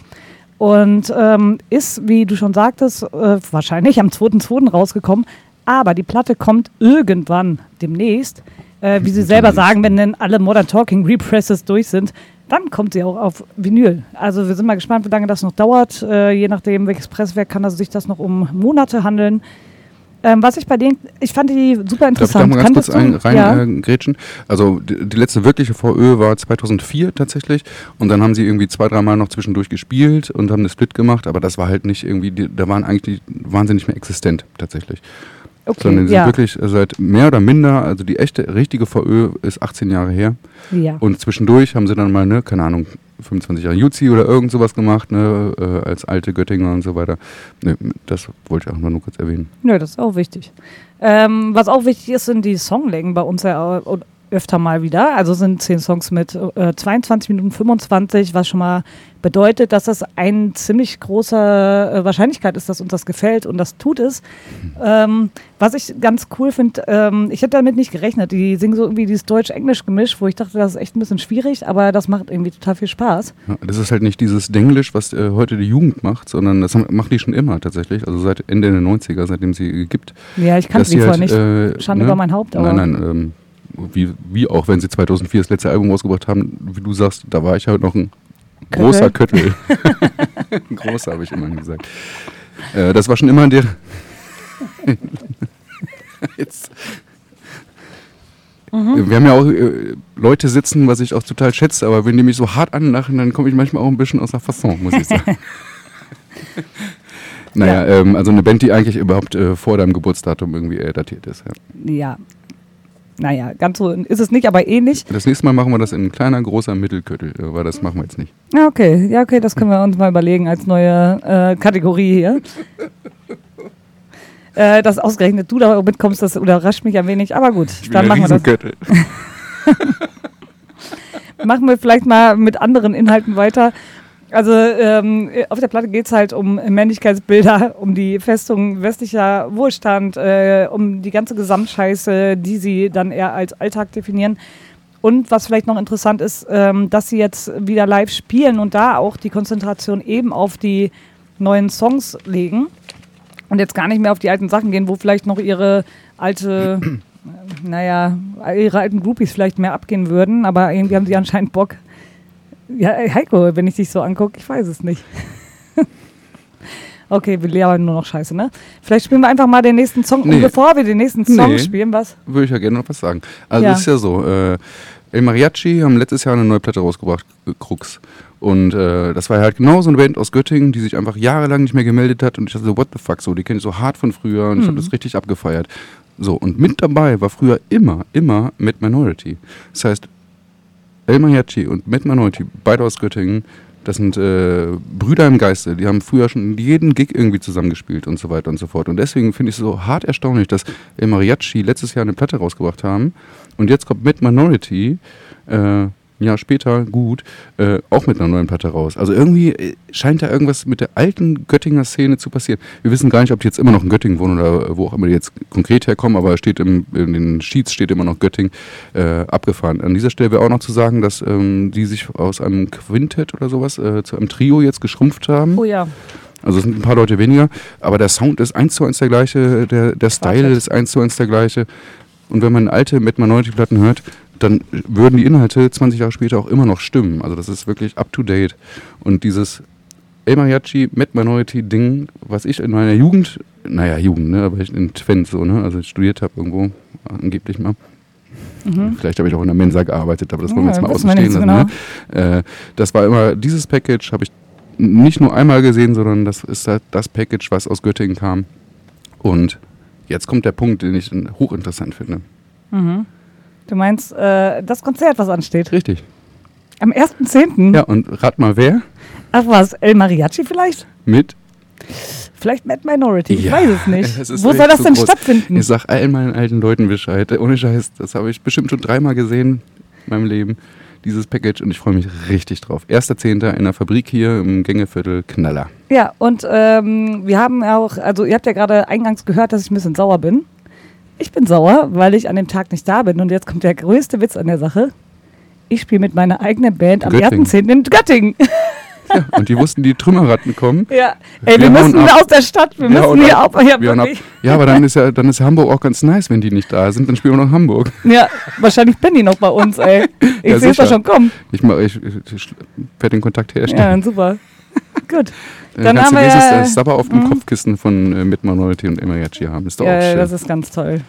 und ähm, ist, wie du schon sagtest, äh, wahrscheinlich am 2.2. rausgekommen. Aber die Platte kommt irgendwann demnächst. Äh, wie sie selber sagen, wenn dann alle Modern Talking Represses durch sind, dann kommt sie auch auf Vinyl. Also wir sind mal gespannt, wie lange das noch dauert. Äh, je nachdem, welches Presswerk kann also sich das noch um Monate handeln. Ähm, was ich bei denen, ich fand die super Darf ich da interessant. mal ganz kurz Kanntest du- ein, rein ja. äh, grätschen? Also die, die letzte wirkliche VÖ war 2004 tatsächlich und dann haben sie irgendwie zwei, dreimal noch zwischendurch gespielt und haben eine Split gemacht, aber das war halt nicht irgendwie, die, da waren eigentlich, die, waren sie nicht mehr existent tatsächlich. Sondern okay, sie ja. sind wirklich seit mehr oder minder, also die echte, richtige VÖ ist 18 Jahre her ja. und zwischendurch haben sie dann mal, ne, keine Ahnung, 25 Jahre Juzi oder irgend sowas gemacht, ne, äh, als alte Göttinger und so weiter. Ne, das wollte ich auch mal nur kurz erwähnen. Nö, das ist auch wichtig. Ähm, was auch wichtig ist, sind die Songlängen bei uns ja au- öfter mal wieder. Also sind 10 Songs mit äh, 22 Minuten 25, was schon mal bedeutet, dass das eine ziemlich große äh, Wahrscheinlichkeit ist, dass uns das gefällt und das tut es. Ähm, was ich ganz cool finde, ähm, ich hätte damit nicht gerechnet. Die singen so irgendwie dieses Deutsch-Englisch-Gemisch, wo ich dachte, das ist echt ein bisschen schwierig, aber das macht irgendwie total viel Spaß. Ja, das ist halt nicht dieses Denglisch, was äh, heute die Jugend macht, sondern das haben, macht die schon immer tatsächlich, also seit Ende der 90er, seitdem sie gibt. Ja, ich kannte dass die vorher nicht. äh, Schande über mein Haupt, aber- Nein, nein, ähm, wie, wie auch, wenn sie 2004 das letzte Album rausgebracht haben, wie du sagst, da war ich halt noch ein Köttel? großer Köttel. großer, habe ich immerhin gesagt. Äh, das war schon immer der... Jetzt... Mhm. Wir haben ja auch äh, Leute sitzen, was ich auch total schätze, aber wenn die mich so hart anlachen, dann komme ich manchmal auch ein bisschen aus der Fasson, muss ich sagen. naja, ähm, also eine Band, die eigentlich überhaupt äh, vor deinem Geburtsdatum irgendwie äh, datiert ist. Ja. Ja. Naja, ganz so ist es nicht, aber ähnlich. Das nächste Mal machen wir das in kleiner, großer Mittelköttel, äh, weil das machen wir jetzt nicht. Ja, okay. Ja, okay, das können wir uns mal überlegen als neue äh, Kategorie hier. äh, dass ausgerechnet du da mitkommst, das überrascht mich ein wenig, aber gut, dann machen wir das. Machen wir vielleicht mal mit anderen Inhalten weiter. Also ähm, auf der Platte geht es halt um Männlichkeitsbilder, um die Festung westlicher Wohlstand, äh, um die ganze Gesamtscheiße, die sie dann eher als Alltag definieren. Und was vielleicht noch interessant ist, ähm, dass sie jetzt wieder live spielen und da auch die Konzentration eben auf die neuen Songs legen und jetzt gar nicht mehr auf die alten Sachen gehen, wo vielleicht noch ihre alte, äh, naja, ihre alten Groupies vielleicht mehr abgehen würden, aber irgendwie haben sie anscheinend Bock. Ja, Heiko, wenn ich dich so angucke, ich weiß es nicht. okay, wir lernen nur noch Scheiße, ne? Vielleicht spielen wir einfach mal den nächsten Song. Und Nee. bevor wir den nächsten Song Nee. spielen, was? Würde ich ja gerne noch was sagen. Also Ja. es ist ja so, äh, El Mariachi haben letztes Jahr eine neue Platte rausgebracht, Krux. Und äh, das war halt genau so eine Band aus Göttingen, die sich einfach jahrelang nicht mehr gemeldet hat. Und ich dachte so, what the fuck, so, die kenne ich so hart von früher und ich habe das richtig abgefeiert. So, und mit dabei war früher immer, immer Mad Minority. Das heißt, El Mariachi und Mad Minority, beide aus Göttingen, das sind äh, Brüder im Geiste. Die haben früher schon jeden Gig irgendwie zusammengespielt und so weiter und so fort. Und deswegen finde ich es so hart erstaunlich, dass El Mariachi letztes Jahr eine Platte rausgebracht haben und jetzt kommt Mad Minority äh, ein Jahr später, gut, äh, auch mit einer neuen Platte raus. Also irgendwie äh, scheint da irgendwas mit der alten Göttinger Szene zu passieren. Wir wissen gar nicht, ob die jetzt immer noch in Göttingen wohnen oder wo auch immer die jetzt konkret herkommen, aber steht im, in den Sheets steht immer noch Göttingen äh, abgefahren. An dieser Stelle wäre auch noch zu sagen, dass ähm, die sich aus einem Quintett oder sowas äh, zu einem Trio jetzt geschrumpft haben. Oh ja. Also es sind ein paar Leute weniger, aber der Sound ist eins zu eins der gleiche, der, der Style Perfekt. ist eins zu eins der gleiche. Und wenn man alte Met Minority Platten hört, dann würden die Inhalte 20 Jahre später auch immer noch stimmen. Also das ist wirklich up to date. Und dieses El Mariachi Met Minority Ding, was ich in meiner Jugend, naja Jugend, ne, aber ich in Twent so, ne, also ich studiert habe irgendwo, angeblich mal. Vielleicht habe ich auch in der Mensa gearbeitet, aber das wollen wir Mhm. Ja, jetzt mal außen stehen lassen. Ne? Äh, das war immer, dieses Package habe ich nicht nur einmal gesehen, sondern das ist halt das Package, was aus Göttingen kam. Und jetzt kommt der Punkt, den ich hochinteressant finde. Du meinst äh, das Konzert, was ansteht? Richtig. Am 1.10. Ja, und rat mal wer? Ach was, El Mariachi vielleicht? Mit? Vielleicht Mad Minority, ich Ja, weiß es nicht. es Wo soll das denn groß. stattfinden? Ich sag allen meinen alten Leuten Bescheid. Ohne Scheiß, das habe ich bestimmt schon dreimal gesehen in meinem Leben, dieses Package. Und ich freue mich richtig drauf. 1.10. in der Fabrik hier im Gängeviertel Knaller. Ja, und ähm, wir haben auch, also ihr habt ja gerade eingangs gehört, dass ich ein bisschen sauer bin. Ich bin sauer, weil ich an dem Tag nicht da bin. Und jetzt kommt der größte Witz an der Sache. Ich spiele mit meiner eigenen Band am Göttingen. 1.10. in Göttingen. Ja, und die wussten, die Trümmerratten kommen. ja, ey, wir, Wir müssen aus der Stadt, wir Ja, müssen hier ab-. Ja, wir ja, aber dann ist ja, dann ist Hamburg auch ganz nice, wenn die nicht da sind. Dann spielen wir noch Hamburg. ja, wahrscheinlich bin die noch bei uns, ey. Ich Ja, sehe es doch schon kommen. Ich, ich, ich, ich werde den Kontakt Ja, herstellen. dann super. Gut. Dann, Dann kannst haben du wir dieses ja- äh, Sabber auf dem Mhm. Kopfkissen von äh, Mit Minority und Emiriachi haben. Ist doch auch schön. das ist ganz toll.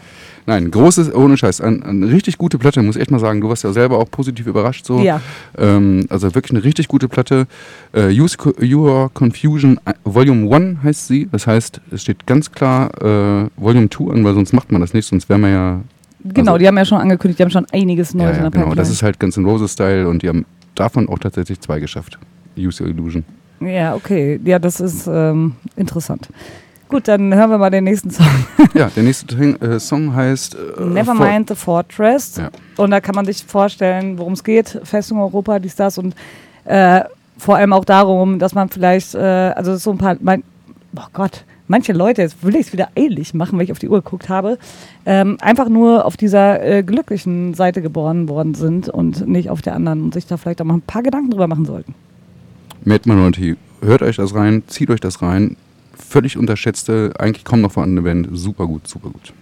Nein, großes, ohne Scheiß, ein, eine richtig gute Platte, muss ich echt mal sagen. Du warst ja selber auch positiv überrascht so. Ja. Ähm, also wirklich eine richtig gute Platte. Äh, Use Co- Your Confusion äh, Volume 1 heißt sie. Das heißt, es steht ganz klar äh, Volume 2 an, weil sonst macht man das nicht, sonst wären wir ja. Genau, Also- die haben ja schon angekündigt, die haben schon einiges Neues ja, in ja der genau. Pipeline. Das ist halt ganz in Roses-Style und die haben davon auch tatsächlich zwei geschafft. Use Your Illusion. Ja, okay. Ja, das ist ähm, interessant. Gut, dann hören wir mal den nächsten Song. ja, der nächste äh, Song heißt äh, Nevermind the Fortress. Ja. Und da kann man sich vorstellen, worum es geht. Festung Europa, dies, das. Und äh, vor allem auch darum, dass man vielleicht, äh, also so ein paar, mein, oh Gott, manche Leute, jetzt will ich es wieder eilig machen, weil ich auf die Uhr geguckt habe, ähm, einfach nur auf dieser äh, glücklichen Seite geboren worden sind und nicht auf der anderen und sich da vielleicht auch mal ein paar Gedanken drüber machen sollten. Mad Minority, hört euch das rein, zieht euch das rein. Völlig unterschätzte, eigentlich kaum noch vorhandene Band. Super gut, super gut.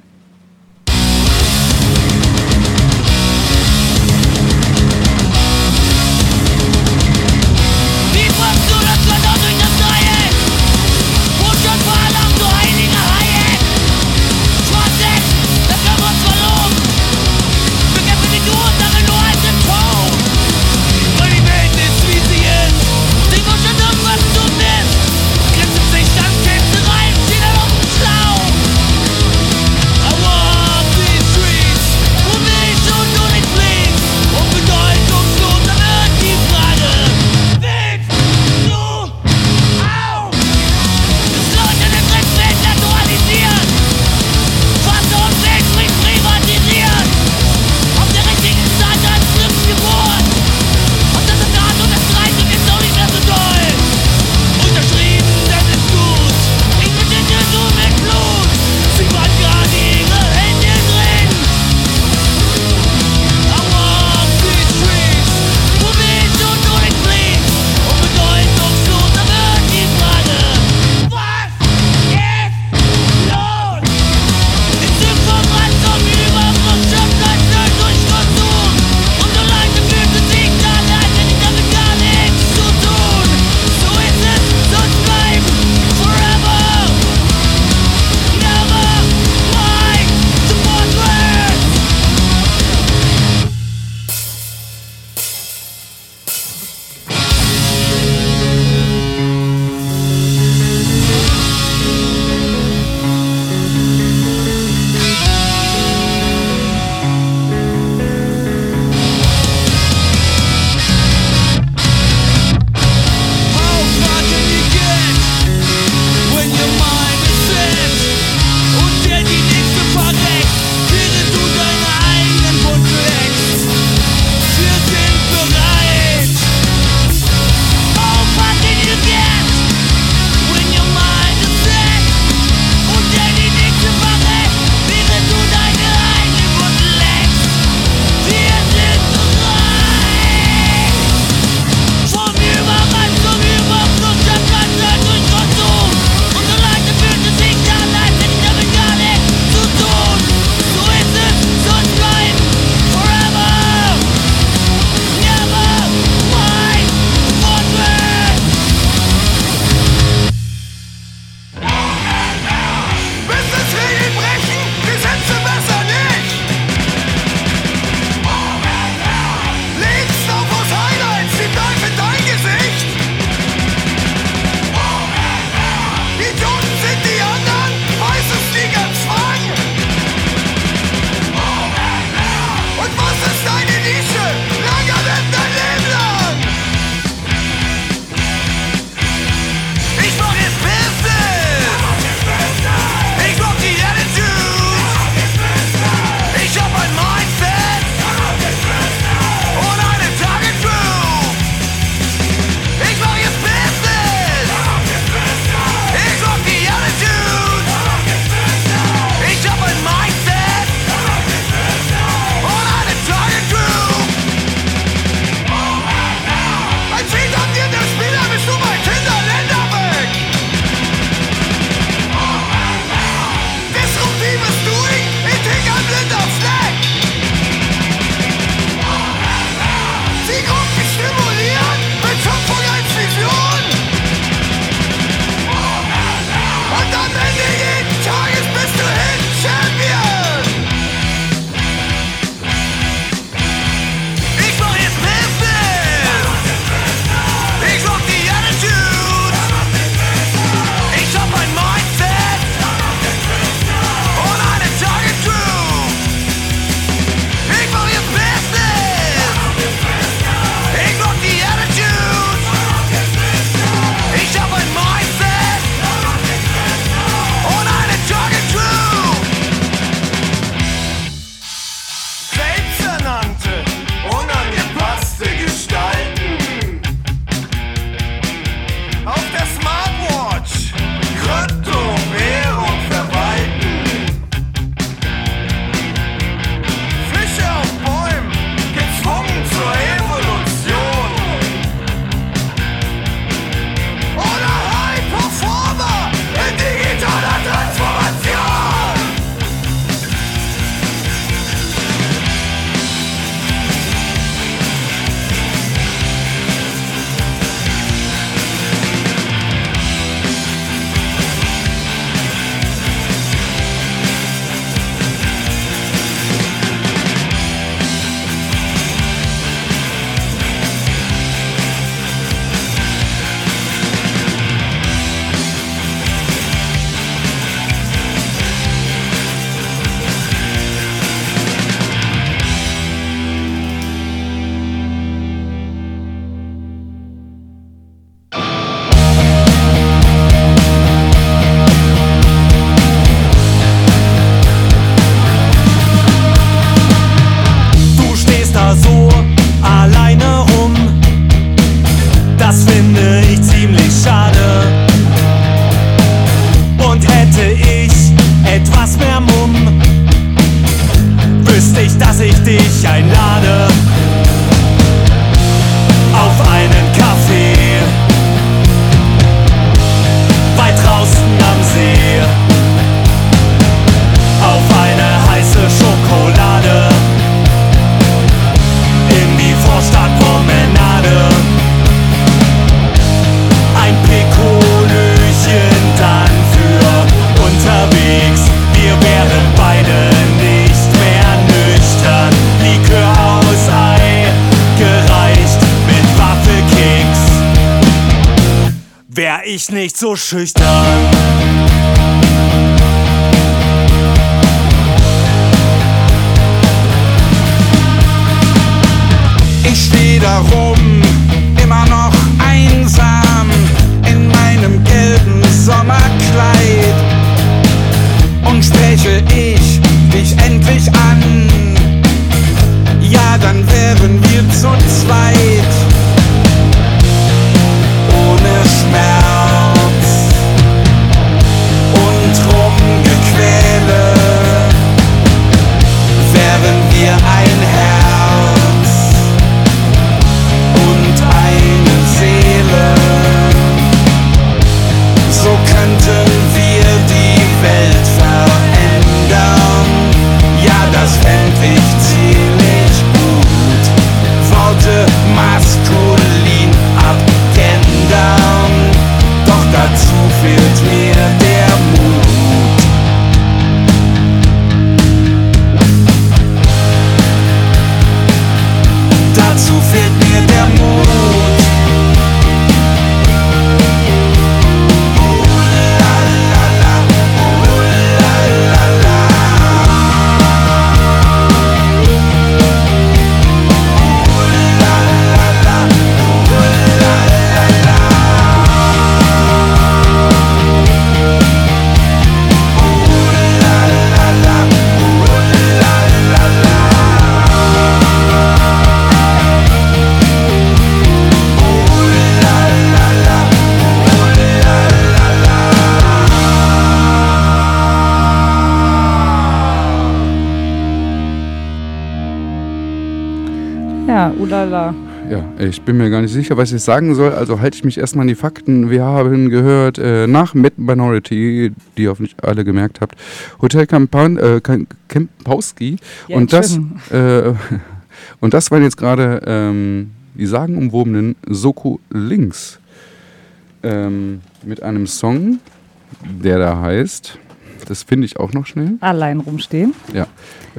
Schüchtern. Ich steh da rum, immer noch einsam in meinem gelben Sommerkleid. Und spreche ich dich endlich an, ja, dann wären wir zu zweit. Ich bin mir gar nicht sicher, was ich sagen soll, also halte ich mich erstmal an die Fakten. Wir haben gehört, äh, nach Mad Minority, die ihr hoffentlich alle gemerkt habt, Hotel Kampan, äh, Kempowski Ja, und, das, äh, und das waren jetzt gerade ähm, die sagenumwobenen Soko Links ähm, mit einem Song, der da heißt, das finde ich auch noch schnell, Allein rumstehen. ja,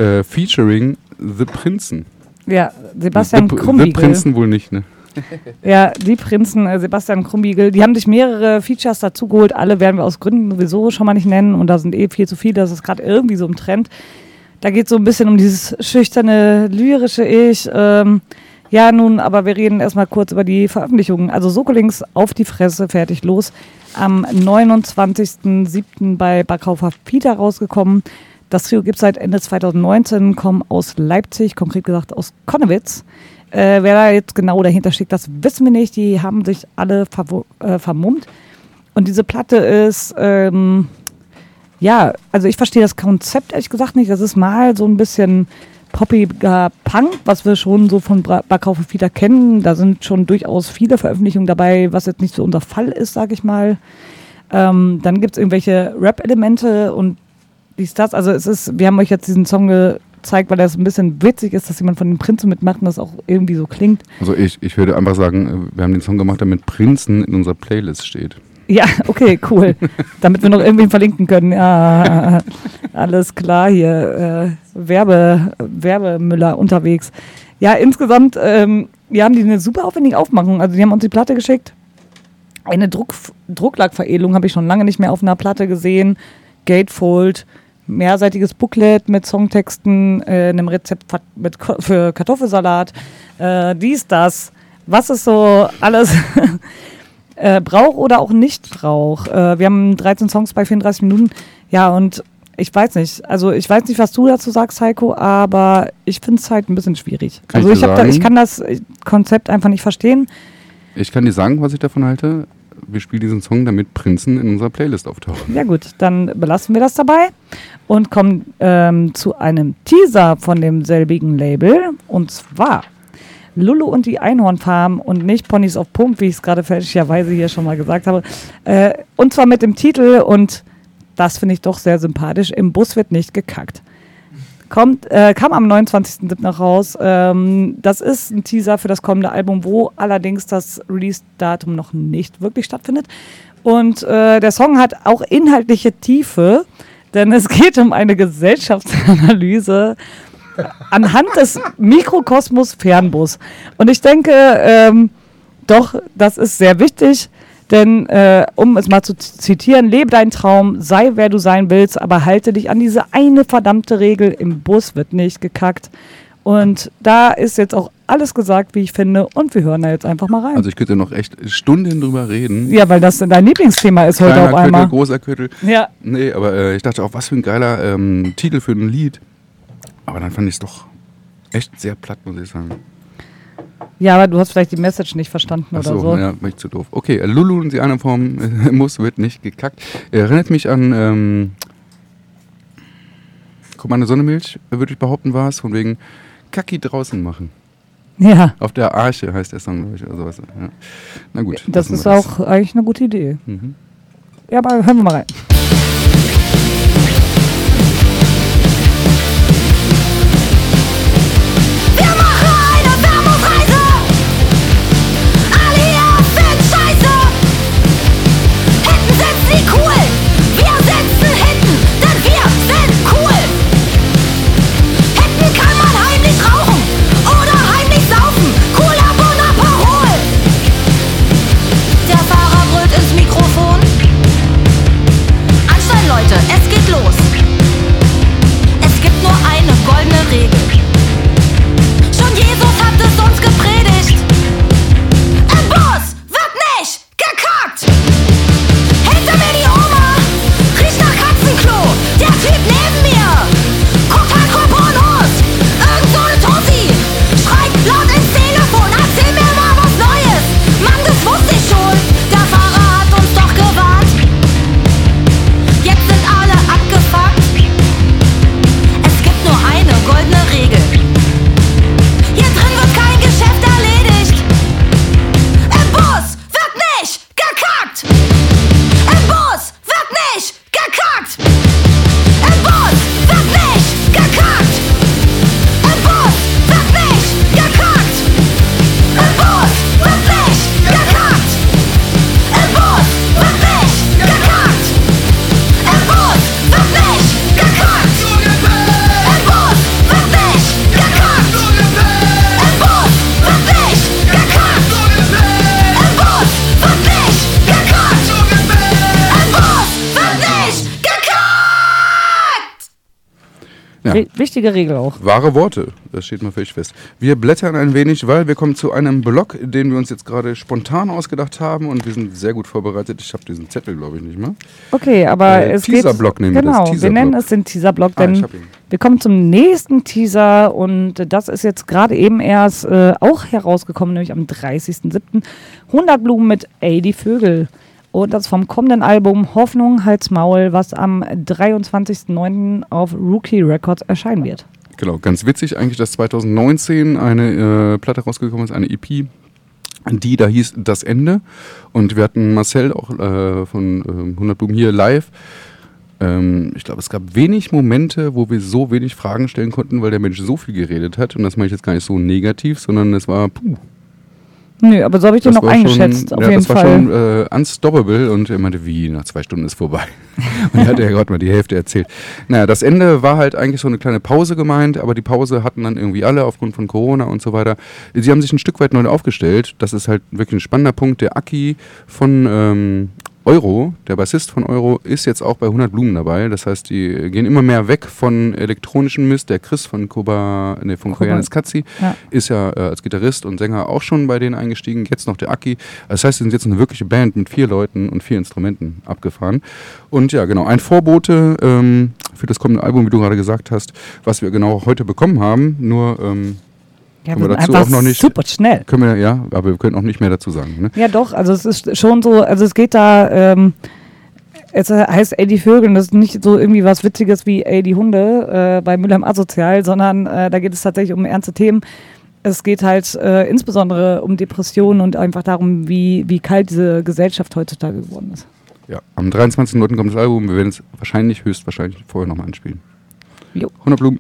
äh, featuring The Prinzen. Ja, Sebastian The Krumbiegel. Prinzen wohl nicht, ne? Ja, die Prinzen, äh, Sebastian Krumbiegel, die haben sich mehrere Features dazu geholt. Alle werden wir aus Gründen sowieso schon mal nicht nennen und da sind eh viel zu viele. Das ist gerade irgendwie so im Trend. Da geht es so ein bisschen um dieses schüchterne, lyrische Ich. Ähm, ja, nun, aber wir reden erstmal kurz über die Veröffentlichungen. Also Sokolings auf die Fresse, fertig, los. Am 29.07. bei Backhofer Peter rausgekommen. Das Trio gibt es seit Ende 2019, kommen aus Leipzig, konkret gesagt aus Konnewitz. Äh, wer da jetzt genau dahinter steckt, das wissen wir nicht. Die haben sich alle äh, vermummt. Und diese Platte ist, ähm, ja, also ich verstehe das Konzept ehrlich gesagt nicht. Das ist mal so ein bisschen poppiger Punk, was wir schon so von Bra- Backhaufe Fieder kennen. Da sind schon durchaus viele Veröffentlichungen dabei, was jetzt nicht so unser Fall ist, sag ich mal. Ähm, dann gibt es irgendwelche Rap-Elemente und dies, das. Also es ist, wir haben euch jetzt diesen Song gezeigt, weil das ein bisschen witzig ist, dass jemand von den Prinzen mitmacht und das auch irgendwie so klingt. Also ich, ich würde einfach sagen, äh, wir haben den Song gemacht, damit Prinzen in unserer Playlist steht. Ja, okay, cool. Damit wir noch irgendwen verlinken können. Ja, alles klar hier. Äh, Werbe, Werbemüller unterwegs. Ja, insgesamt, ähm, wir haben die eine super aufwendige Aufmachung. Also die haben uns die Platte geschickt. Eine Druck, Drucklackveredelung habe ich schon lange nicht mehr auf einer Platte gesehen. Gatefold, mehrseitiges Booklet mit Songtexten, äh, einem Rezept mit, für Kartoffelsalat, äh, dies, das. Was ist so alles äh, braucht oder auch nicht braucht. Äh, wir haben 13 Songs bei 34 Minuten. Ja, und ich weiß nicht, also ich weiß nicht, was du dazu sagst, Heiko, aber ich finde es halt ein bisschen schwierig. Kann also ich ich, da, ich kann das Konzept einfach nicht verstehen. Ich kann dir sagen, was ich davon halte. Wir spielen diesen Song, damit Prinzen in unserer Playlist auftauchen. Ja gut, dann belassen wir das dabei und kommen ähm, zu einem Teaser von demselbigen Label. Und zwar Lulu und die Einhornfarm und nicht Ponys auf Pump, wie ich es gerade fälschlicherweise hier schon mal gesagt habe. Äh, und zwar mit dem Titel, und das finde ich doch sehr sympathisch, Im Bus wird nicht gekackt. Kommt, äh, kam am 29.07. raus. Ähm, das ist ein Teaser für das kommende Album, wo allerdings das Release-Datum noch nicht wirklich stattfindet. Und äh, der Song hat auch inhaltliche Tiefe, denn es geht um eine Gesellschaftsanalyse anhand des Mikrokosmos Fernbus. Und ich denke, ähm, doch, das ist sehr wichtig, Denn, äh, um es mal zu zitieren, lebe deinen Traum, sei wer du sein willst, aber halte dich an diese eine verdammte Regel, im Bus wird nicht gekackt. Und da ist jetzt auch alles gesagt, wie ich finde, und wir hören da jetzt einfach mal rein. Also ich könnte noch echt Stunden drüber reden. ja, weil das dein Lieblingsthema ist heute Kleiner auf Köttel, einmal. großer Köttel. Ja, Nee, aber äh, ich dachte auch, was für ein geiler ähm, Titel für ein Lied. Aber dann fand ich es doch echt sehr platt, muss ich sagen. Ja, aber du hast vielleicht die Message nicht verstanden Ach oder so, so. ja, war ich zu doof. Okay, äh, Lulu und die anderen Form äh, muss, wird nicht gekackt. Erinnert mich an ähm, Kommando Sonnemilch, äh, würde ich behaupten, war es, von wegen Kacki draußen machen. Ja, Auf der Arche heißt der Song, glaube ich, oder sowas. Ja. Na gut. das ist wir auch eigentlich eine gute Idee. Mhm. Ja, aber hören wir mal rein. Wi- Wichtige Regel auch. Wahre Worte, das steht mal völlig fest. Wir blättern ein wenig, weil wir kommen zu einem Blog, den wir uns jetzt gerade spontan ausgedacht haben und wir sind sehr gut vorbereitet. Ich habe diesen Zettel, glaube ich, nicht mehr. Okay, aber Äh, es Teaserblock geht, nehmen wir das, Genau, wir Teaserblock. nennen es den Teaserblock, Ah, denn ihn. wir kommen zum nächsten Teaser und das ist jetzt gerade eben erst äh, auch herausgekommen, nämlich am 30.07. 100 Blumen mit Ey, die Vögel. Und das vom kommenden Album Hoffnung, Hals, Maul, was am 23.09. auf Rookie Records erscheinen wird. Genau, ganz witzig eigentlich, dass 2019 eine äh, Platte rausgekommen ist, eine EP, die da hieß Das Ende. Und wir hatten Marcel auch äh, von ähm, 100 Blumen hier live. Ähm, ich glaube, es gab wenig Momente, wo wir so wenig Fragen stellen konnten, weil der Mensch so viel geredet hat. Und das meine ich jetzt gar nicht so negativ, sondern es war, puh, Nö, aber so habe ich den das noch war eingeschätzt, schon, auf ja, jeden das war Fall. schon äh, unstoppable und er meinte, wie, nach zwei Stunden ist vorbei. und er hat ja gerade mal die Hälfte erzählt. Naja, das Ende war halt eigentlich so eine kleine Pause gemeint, aber die Pause hatten dann irgendwie alle aufgrund von Corona und so weiter. Sie haben sich ein Stück weit neu aufgestellt. Das ist halt wirklich ein spannender Punkt. Der Aki von ähm, Euro, der Bassist von Euro, ist jetzt auch bei 100 Blumen dabei. Das heißt, die gehen immer mehr weg von elektronischem Mist. Der Chris von Koba, nee, von Koyanis Katzi Ja. ist ja äh, als Gitarrist und Sänger auch schon bei denen eingestiegen. Jetzt noch der Aki. Das heißt, sie sind jetzt eine wirkliche Band mit vier Leuten und vier Instrumenten abgefahren. Und ja, genau, ein Vorbote ähm, für das kommende Album, wie du gerade gesagt hast, was wir genau heute bekommen haben. Nur ähm, Ja, können wir dazu auch noch nicht- super schnell. können wir, ja, aber wir können auch nicht mehr dazu sagen. Ne? Ja, doch, also es ist schon so, also es geht da, ähm, es heißt ey die Vögel und das ist nicht so irgendwie was Witziges wie ey die Hunde äh, bei Mülheim Asozial, sondern äh, da geht es tatsächlich um ernste Themen. Es geht halt äh, insbesondere um Depressionen und einfach darum, wie, wie kalt diese Gesellschaft heutzutage geworden ist. Ja, am 23.09. kommt das Album. Wir werden es wahrscheinlich, höchstwahrscheinlich vorher nochmal anspielen. Jo. 100 Blumen.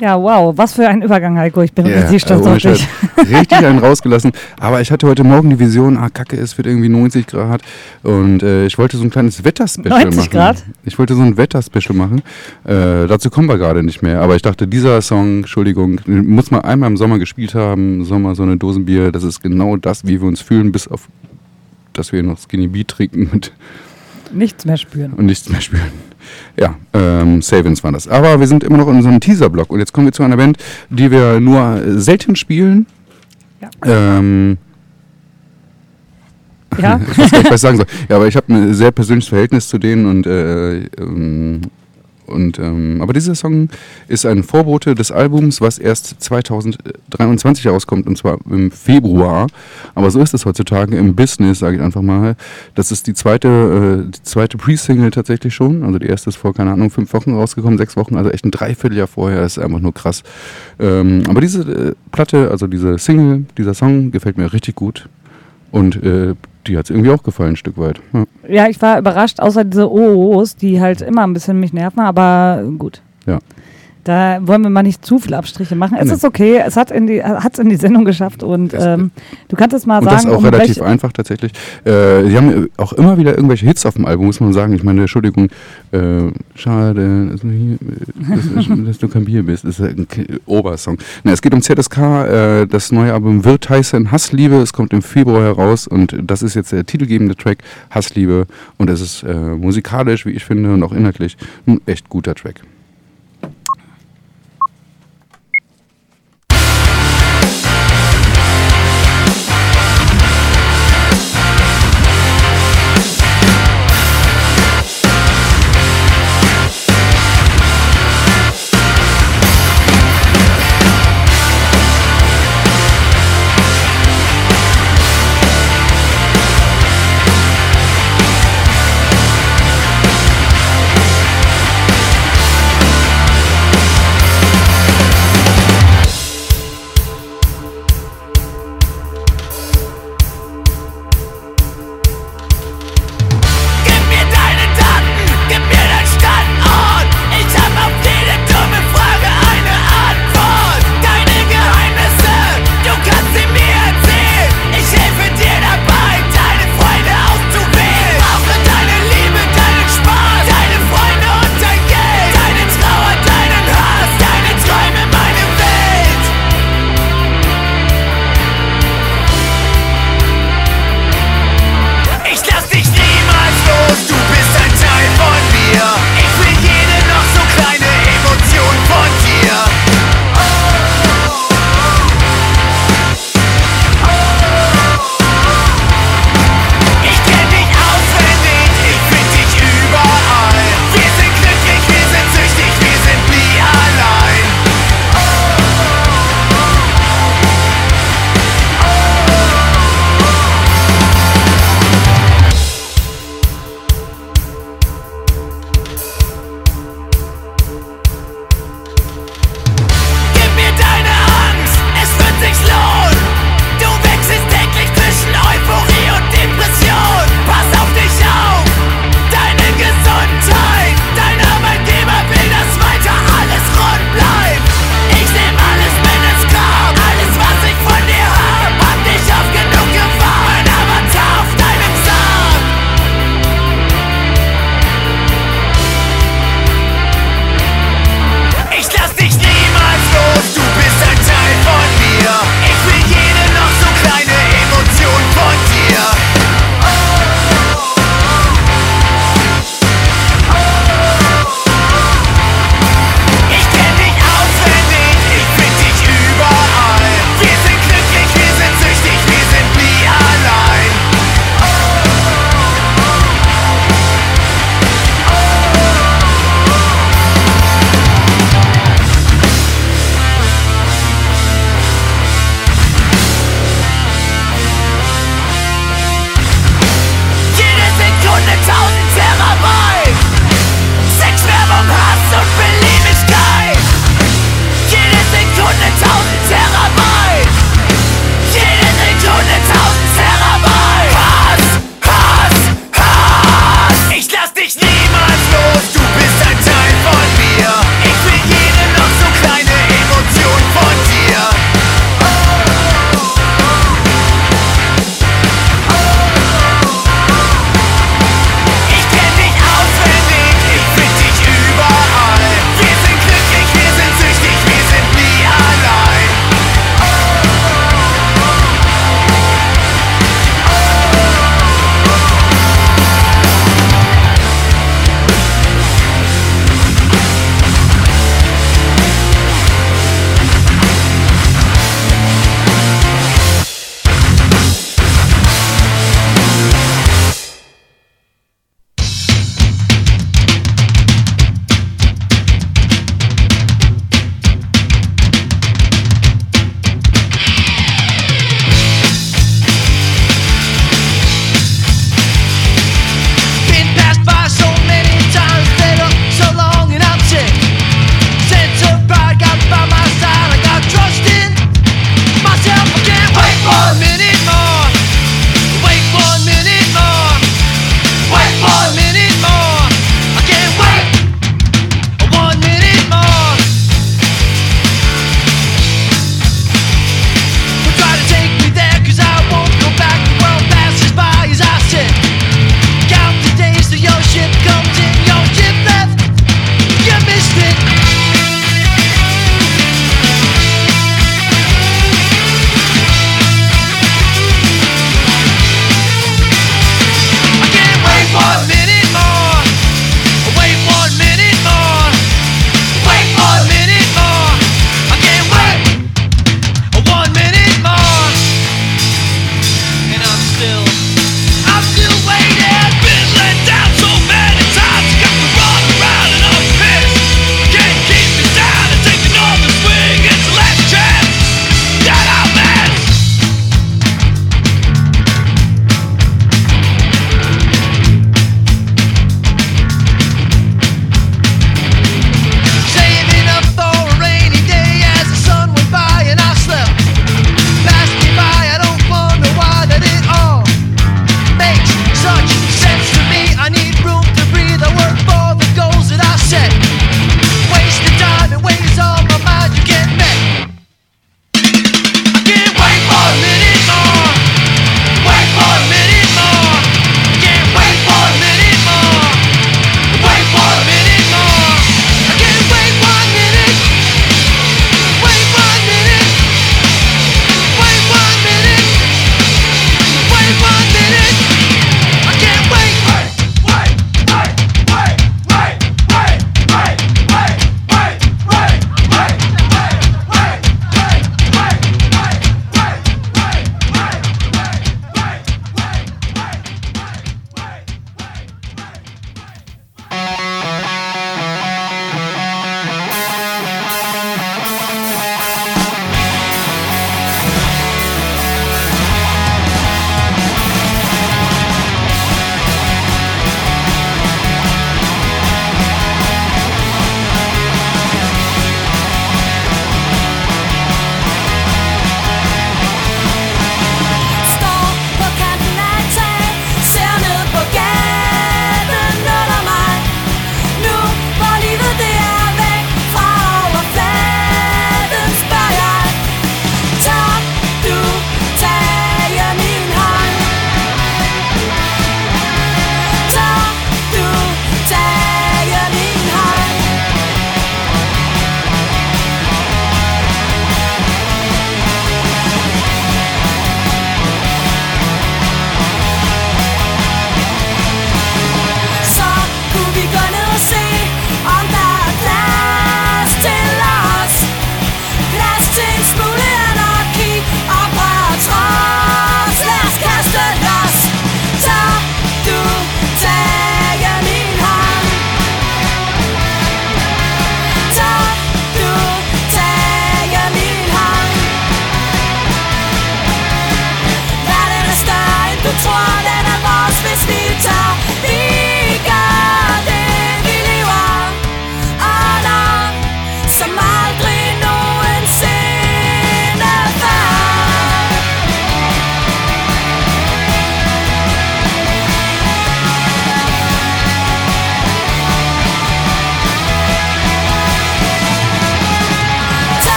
Ja, wow, was für ein Übergang, Heiko. Ich bin Ja, richtig stolz ohne auf dich. Richtig einen rausgelassen. Aber ich hatte heute Morgen die Vision, ah, kacke, es wird irgendwie 90 Grad. Und äh, ich wollte so ein kleines Wetterspecial 90 machen. Grad? Ich wollte so ein Wetterspecial machen. Äh, dazu kommen wir gerade nicht mehr. Aber ich dachte, dieser Song, Entschuldigung, muss man einmal im Sommer gespielt haben. Sommer, so eine Dosenbier. Das ist genau das, wie wir uns fühlen, bis auf, dass wir noch Skinny Beat trinken und, Nichts mehr spüren. und nichts mehr spüren. Ja, ähm, Savins war das. Aber wir sind immer noch in unserem Teaser-Block. Und jetzt kommen wir zu einer Band, die wir nur selten spielen. Ja. Ähm, Ja? ich weiß gar nicht, was ich sagen soll. Ja, aber ich habe ein sehr persönliches Verhältnis zu denen und, äh, ähm, und ähm, aber dieser Song ist ein Vorbote des Albums, was erst 2023 rauskommt und zwar im Februar. Aber so ist es heutzutage im Business, sage ich einfach mal. Das ist die zweite, äh, zweite Pre-Single tatsächlich schon. Also die erste ist vor keine Ahnung fünf Wochen rausgekommen, sechs Wochen, also echt ein Dreivierteljahr vorher. Ist einfach nur krass. Ähm, aber diese äh, Platte, also diese Single, dieser Song gefällt mir richtig gut. Und äh, die hat es irgendwie auch gefallen, ein Stück weit. Ja. Ja, ich war überrascht, außer diese OOs, die halt immer ein bisschen mich nerven, aber gut. Ja. Da wollen wir mal nicht zu viele Abstriche machen. Es Nee. ist okay, es hat in die, hat's in die Sendung geschafft und ähm, du kannst es mal Und sagen. das auch um relativ einfach tatsächlich. Äh, die haben auch immer wieder irgendwelche Hits auf dem Album, muss man sagen. Ich meine, Entschuldigung, äh, schade, dass du, hier, äh, dass, dass du kein Bier bist. Das ist ein Obersong. Na, es geht um ZSK. Äh, das neue Album wird heißen Hassliebe. Es kommt im Februar heraus und das ist jetzt der titelgebende Track Hassliebe. Und es ist äh, musikalisch, wie ich finde, und auch inhaltlich ein echt guter Track.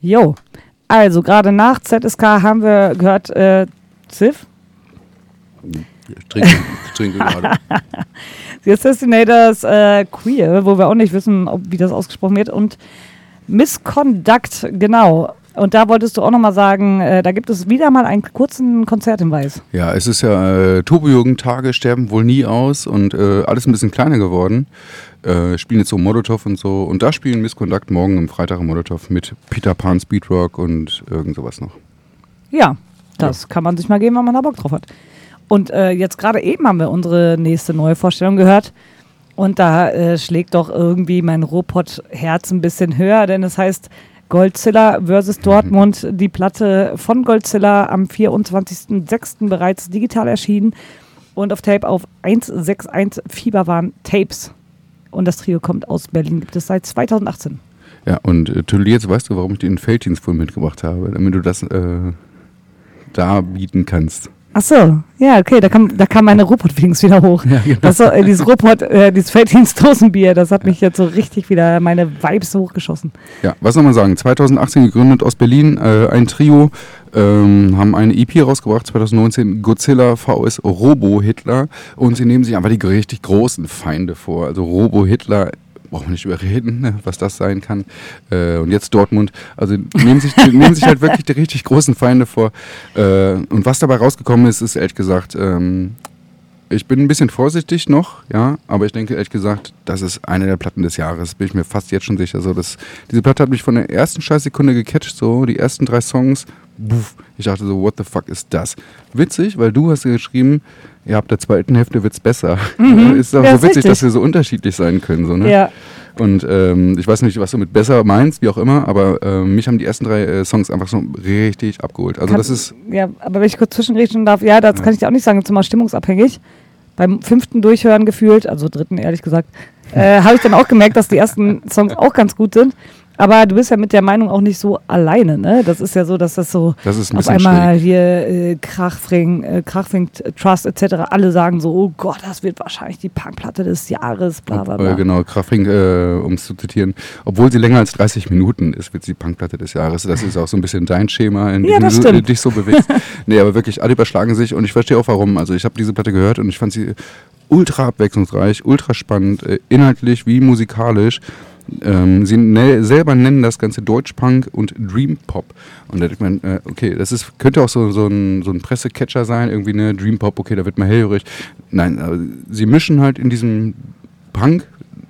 Jo. Also, gerade nach ZSK haben wir gehört, äh, Ziff, Ich trinke, ich trinke gerade. The Assassinators äh, Queer, wo wir auch nicht wissen, ob, wie das ausgesprochen wird. Und Misconduct, genau. Und da wolltest du auch nochmal sagen, äh, da gibt es wieder mal einen kurzen Konzerthinweis. Ja, es ist ja äh, Turbojugendtage sterben wohl nie aus und äh, alles ein bisschen kleiner geworden. Äh, spielen jetzt so Molotov und so. Und da spielen Misconduct morgen am Freitag im Molotov mit Peter Pan Speedrock und irgend sowas noch. Ja, das kann man sich mal geben, wenn man da Bock drauf hat. Und äh, jetzt gerade eben haben wir unsere nächste neue Vorstellung gehört. Und da äh, schlägt doch irgendwie mein Robot-Herz ein bisschen höher, denn es heißt Goldzilla versus Dortmund. Die Platte von Goldzilla am 24.06. bereits digital erschienen und auf Tape auf 161 Fieberwahn Tapes. Und das Trio kommt aus Berlin, gibt es seit 2018. Ja, und äh, Tüll, jetzt weißt du, warum ich den Felddienst mitgebracht habe, damit du das äh, da bieten kannst. Ach so, ja, okay, da kam, da kam meine Robot-Feelings wieder hoch. Ja, genau. Das, so, äh, dieses Robot, äh, dieses Felddienst-Dosenbier, das hat mich jetzt so richtig wieder meine Vibes hochgeschossen. Ja, was soll man sagen? 2018 gegründet aus Berlin, äh, ein Trio, ähm, haben eine EP rausgebracht, 2019 Godzilla vs. Robo-Hitler und sie nehmen sich einfach die richtig großen Feinde vor. Also Robo-Hitler, brauchen wir nicht überreden, ne, was das sein kann. Äh, und jetzt Dortmund, also nehmen sich, nehmen sich halt wirklich die richtig großen Feinde vor. Äh, und was dabei rausgekommen ist, ist ehrlich gesagt, ähm, ich bin ein bisschen vorsichtig noch, ja, aber ich denke ehrlich gesagt, das ist eine der Platten des Jahres, bin ich mir fast jetzt schon sicher. So, das, diese Platte hat mich von der ersten Scheißsekunde gecatcht, so die ersten drei Songs, buff, ich dachte so, what the fuck ist das? Witzig, weil du hast ja geschrieben, ja, ab der zweiten Hälfte wird's besser. ist doch Ja, so witzig, richtig. dass wir so unterschiedlich sein können, so, ne? Ja. Und ähm, ich weiß nicht, was du mit besser meinst, wie auch immer, aber ähm, mich haben die ersten drei äh, Songs einfach so richtig abgeholt. Also Kann- das ist, Ja, aber wenn ich kurz zwischenreden darf, ja, das kann ich dir auch nicht sagen, das ist immer stimmungsabhängig. Beim fünften Durchhören gefühlt, also dritten ehrlich gesagt, äh, habe ich dann auch gemerkt, dass die ersten Songs auch ganz gut sind. Aber du bist ja mit der Meinung auch nicht so alleine, ne? Das ist ja so, dass das so Das ist ein auf einmal hier äh, Krachfring, äh, Krachfring Trust etc. alle sagen so, oh Gott, das wird wahrscheinlich die Punkplatte des Jahres, bla bla bla. Äh, genau, Krafring, äh, um es zu zitieren, obwohl sie länger als 30 Minuten ist, wird sie Punkplatte des Jahres. Das ist auch so ein bisschen dein Schema, in Ja, dem du stimmt. dich so bewegst. nee, aber wirklich, alle überschlagen sich und ich verstehe auch warum. Also ich habe diese Platte gehört und ich fand sie ultra abwechslungsreich, ultra spannend, äh, inhaltlich wie musikalisch. Ähm, sie ne selber nennen das Ganze Deutschpunk und Dream Pop. Und da denkt man, äh, okay, das ist, könnte auch so, so ein, so ein Pressecatcher sein, irgendwie eine Dream Pop, okay, da wird man hellhörig. Nein, aber sie mischen halt in diesem Punk,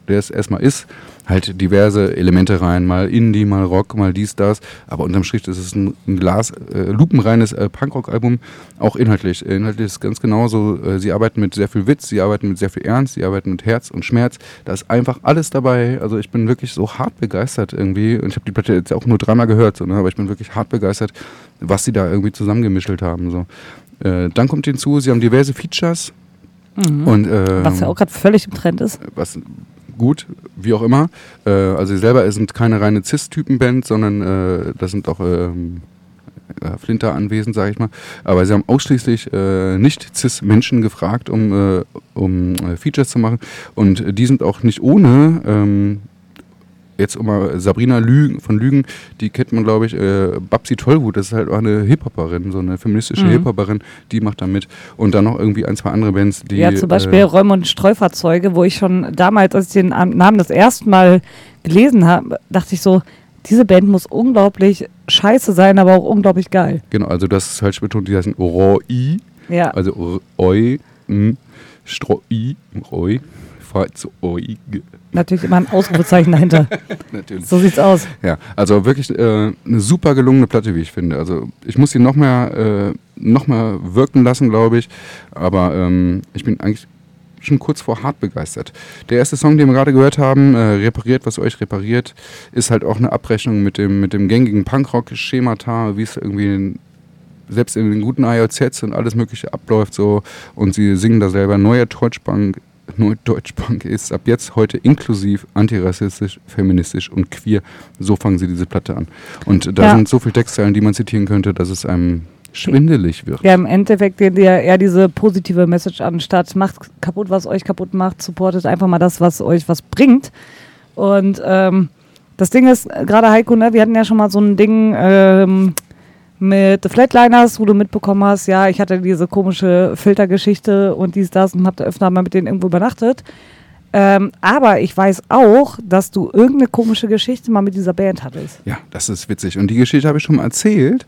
der es erstmal ist, halt diverse Elemente rein, mal Indie, mal Rock, mal dies, das. Aber unterm Strich ist es ein, ein Glas, äh, lupenreines äh, Punkrock-Album, auch inhaltlich. Inhaltlich ist es ganz genauso. Äh, sie arbeiten mit sehr viel Witz, sie arbeiten mit sehr viel Ernst, sie arbeiten mit Herz und Schmerz. Da ist einfach alles dabei. Also ich bin wirklich so hart begeistert irgendwie. Und ich habe die Platte jetzt auch nur dreimal gehört, so, ne? aber ich bin wirklich hart begeistert, was sie da irgendwie zusammengemischelt haben. So. Äh, dann kommt hinzu, sie haben diverse Features. Und, äh, Was ja auch gerade völlig im Trend ist. was gut, wie auch immer. Äh, also sie selber sind keine reine Cis-Typen-Band, sondern äh, da sind auch ähm, äh, Flinter anwesend, sage ich mal. Aber sie haben ausschließlich äh, nicht Cis-Menschen gefragt, um, äh, um äh, Features zu machen. Und die sind auch nicht ohne. Ähm, Jetzt um mal Sabrina Lügen, von Lügen, die kennt man, glaube ich, äh, Babsi Tollwut, das ist halt auch eine Hip-Hopperin, so eine feministische Mhm. Hip-Hopperin, die macht da mit. Und dann noch irgendwie ein, zwei andere Bands, die. Ja, zum Beispiel äh, Räume und Streufahrzeuge, wo ich schon damals, als ich den Am- Namen das erste Mal gelesen habe, dachte ich so, diese Band muss unglaublich scheiße sein, aber auch unglaublich geil. Genau, also das ist falsch betont, die heißen Roi, Ja, also Oi, m, Stroi, Roi, g- natürlich immer ein Ausrufezeichen dahinter. natürlich. So sieht's aus. Ja, also wirklich äh, eine super gelungene Platte, wie ich finde. Also ich muss sie noch mehr, äh, noch mehr wirken lassen, glaube ich. Aber ähm, ich bin eigentlich schon kurz vor hart begeistert. Der erste Song, den wir gerade gehört haben, äh, Repariert, was euch repariert, ist halt auch eine Abrechnung mit dem, mit dem gängigen Punkrock-Schemata, wie es irgendwie in, selbst in den guten IOZs und alles mögliche abläuft so. Und sie singen da selber, neuer Deutschpunk, Neu Deutschpunk ist ab jetzt heute inklusiv, antirassistisch, feministisch und queer. So fangen sie diese Platte an. Und da Ja. sind so viele Textzeilen, die man zitieren könnte, dass es einem schwindelig wird. Ja, im Endeffekt geht ja eher diese positive Message an, statt macht kaputt, was euch kaputt macht, supportet einfach mal das, was euch was bringt. Und ähm, Das Ding ist, gerade Heiko, ne, wir hatten ja schon mal so ein Ding ähm, mit The Flatliners, wo du mitbekommen hast, ja, ich hatte diese komische Filtergeschichte und dies, das und hab da öfter mal mit denen irgendwo übernachtet. Ähm, aber ich weiß auch, dass du irgendeine komische Geschichte mal mit dieser Band hattest. Ja, das ist witzig. Und die Geschichte habe ich schon mal erzählt.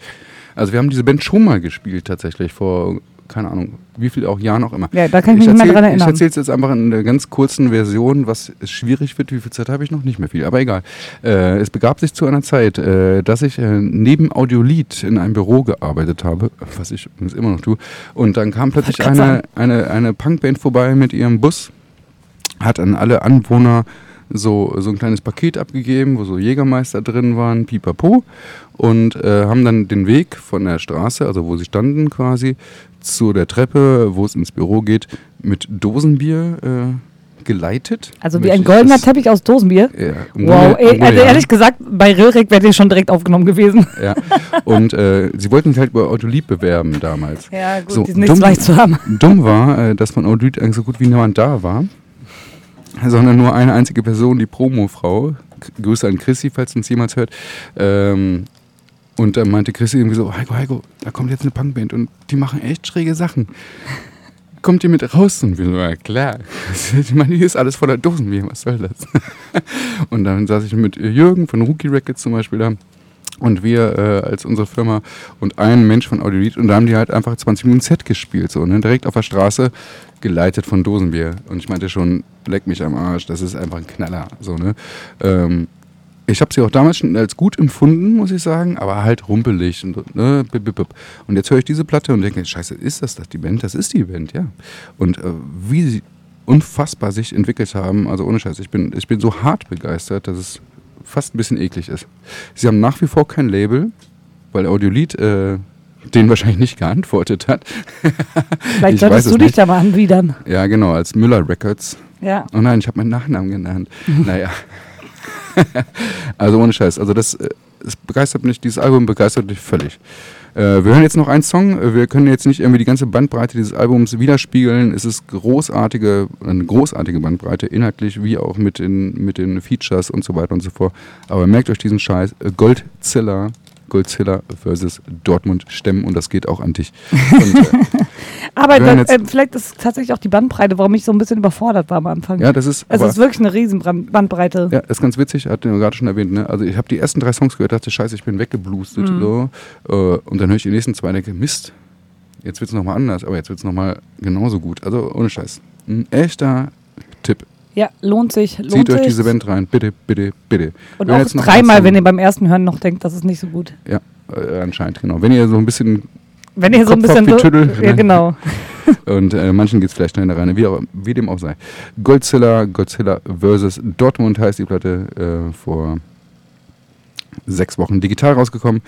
Also wir haben diese Band schon mal gespielt tatsächlich vor, keine Ahnung, wie viel auch Jahren auch immer. Ja, da kann ich mich nicht mehr erzähl- dran Ich erinnern. erzähle es jetzt einfach in einer ganz kurzen Version, was schwierig wird. Wie viel Zeit habe ich noch? Nicht mehr viel, aber egal. Äh, es begab sich zu einer Zeit, äh, dass ich äh, neben Audiolied in einem Büro gearbeitet habe, was ich übrigens immer noch tue. Und dann kam plötzlich eine, eine, eine Punkband vorbei mit ihrem Bus hat an alle Anwohner so, so ein kleines Paket abgegeben, wo so Jägermeister drin waren, pipapo, und äh, haben dann den Weg von der Straße, also wo sie standen quasi, zu der Treppe, wo es ins Büro geht, mit Dosenbier äh, geleitet. Also wie ein ich goldener Teppich aus Dosenbier. Ja, Wow, Grunde- Grunde also ja. ehrlich gesagt, bei Röhrig wäre die schon direkt aufgenommen gewesen. Ja. Und äh, sie wollten sich halt über Autolied bewerben damals. Ja, gut, So, die sind nicht dumm- so leicht zu haben. Dumm war, äh, dass von Audit eigentlich so gut wie niemand da war, sondern nur eine einzige Person, die Promofrau. Grüße an Chrissy, falls uns jemals hört. Ähm, und dann meinte Chrissy irgendwie so, Heiko, Heiko, da kommt jetzt eine Punkband und die machen echt schräge Sachen. Kommt ihr mit raus? Und wir so, ja klar. Ich meine, hier ist alles voller Dosenbier, was soll das? Und dann saß ich mit Jürgen von Rookie Records zum Beispiel da und wir äh, als unsere Firma und ein Mensch von Audiolied und da haben die halt einfach 20 Minuten Set gespielt, so, ne? direkt auf der Straße, geleitet von Dosenbier. Und ich meinte schon, leck mich am Arsch, das ist einfach ein Knaller. So, ne? ähm, ich habe sie auch damals schon als gut empfunden, muss ich sagen, aber halt rumpelig. Und, ne? bip, bip, bip. und jetzt höre ich diese Platte und denke, scheiße, ist das das die Band? Das ist die Band, ja. Und äh, wie sie unfassbar sich entwickelt haben, also ohne Scheiß, ich bin, ich bin so hart begeistert, dass es fast ein bisschen eklig ist. Sie haben nach wie vor kein Label, weil Audiolied äh, denen wahrscheinlich nicht geantwortet hat. Vielleicht Ich solltest es du dich nicht. da mal anbiedern. Ja, genau, als Müller Records. Ja. Oh nein, ich habe meinen Nachnamen genannt. naja. also ohne Scheiß. Also das, äh, es begeistert mich, dieses Album begeistert mich völlig. Äh, wir hören jetzt noch einen Song. Äh, Wir können jetzt nicht irgendwie die ganze Bandbreite dieses Albums widerspiegeln. Es ist großartige, eine großartige Bandbreite, inhaltlich wie auch mit den, mit den Features und so weiter und so fort. Aber merkt euch diesen Scheiß. Äh, Goldzilla. Goldzilla versus Dortmund stemmen und das geht auch an dich. Und, äh, Aber das, äh, vielleicht ist es tatsächlich auch die Bandbreite, warum ich so ein bisschen überfordert war am Anfang. ja, das ist. es aber- ist wirklich eine riesen Bandbreite. Ja, ist ganz witzig, hat er gerade schon erwähnt. Ne? Also ich habe die ersten drei Songs gehört, dachte, scheiße, ich bin weggebluestet. So. Äh, und dann höre ich die nächsten zwei und denke, Mist, jetzt wird es nochmal anders, aber jetzt wird es nochmal genauso gut. Also ohne Scheiß. Ein echter Tipp. Ja, lohnt sich. Lohnt Zieht euch diese Band rein. Bitte, bitte, bitte. Und hören auch dreimal, wenn ihr beim ersten Hören noch denkt, das ist nicht so gut. Ja, äh, anscheinend, genau. Wenn ihr so ein bisschen Wenn ihr so ein Kopf bisschen. wie Tüdel, ja, ne? genau. Und äh, manchen geht es vielleicht in der Reine, wie, auch, wie dem auch sei. Godzilla, Godzilla vs. Dortmund heißt die Platte äh, vor sechs Wochen digital rausgekommen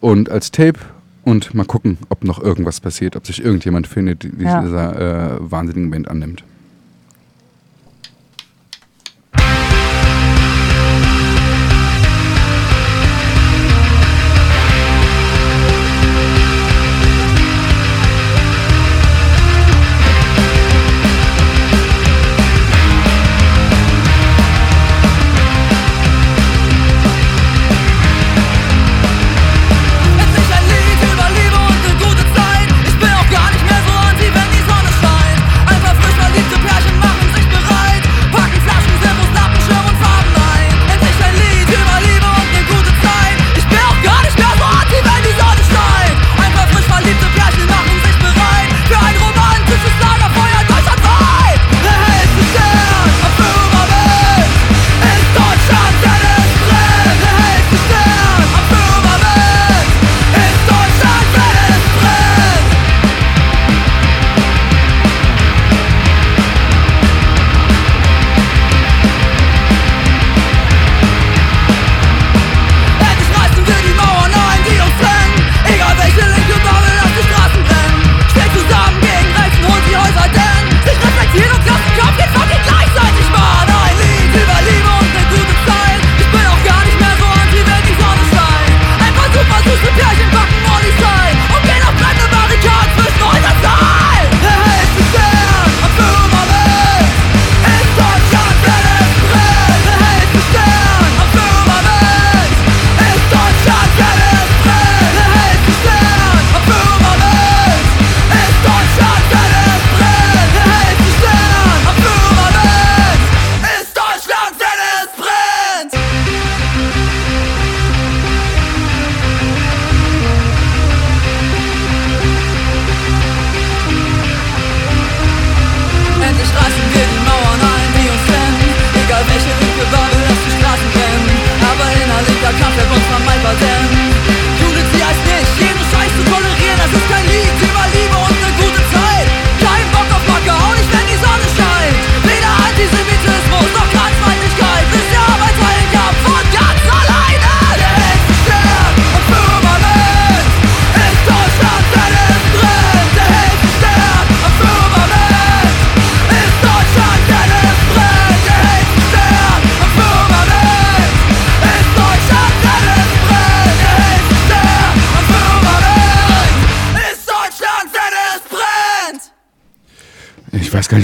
und als Tape. Und mal gucken, ob noch irgendwas passiert, ob sich irgendjemand findet, die Ja. dieser äh, wahnsinnigen Band annimmt.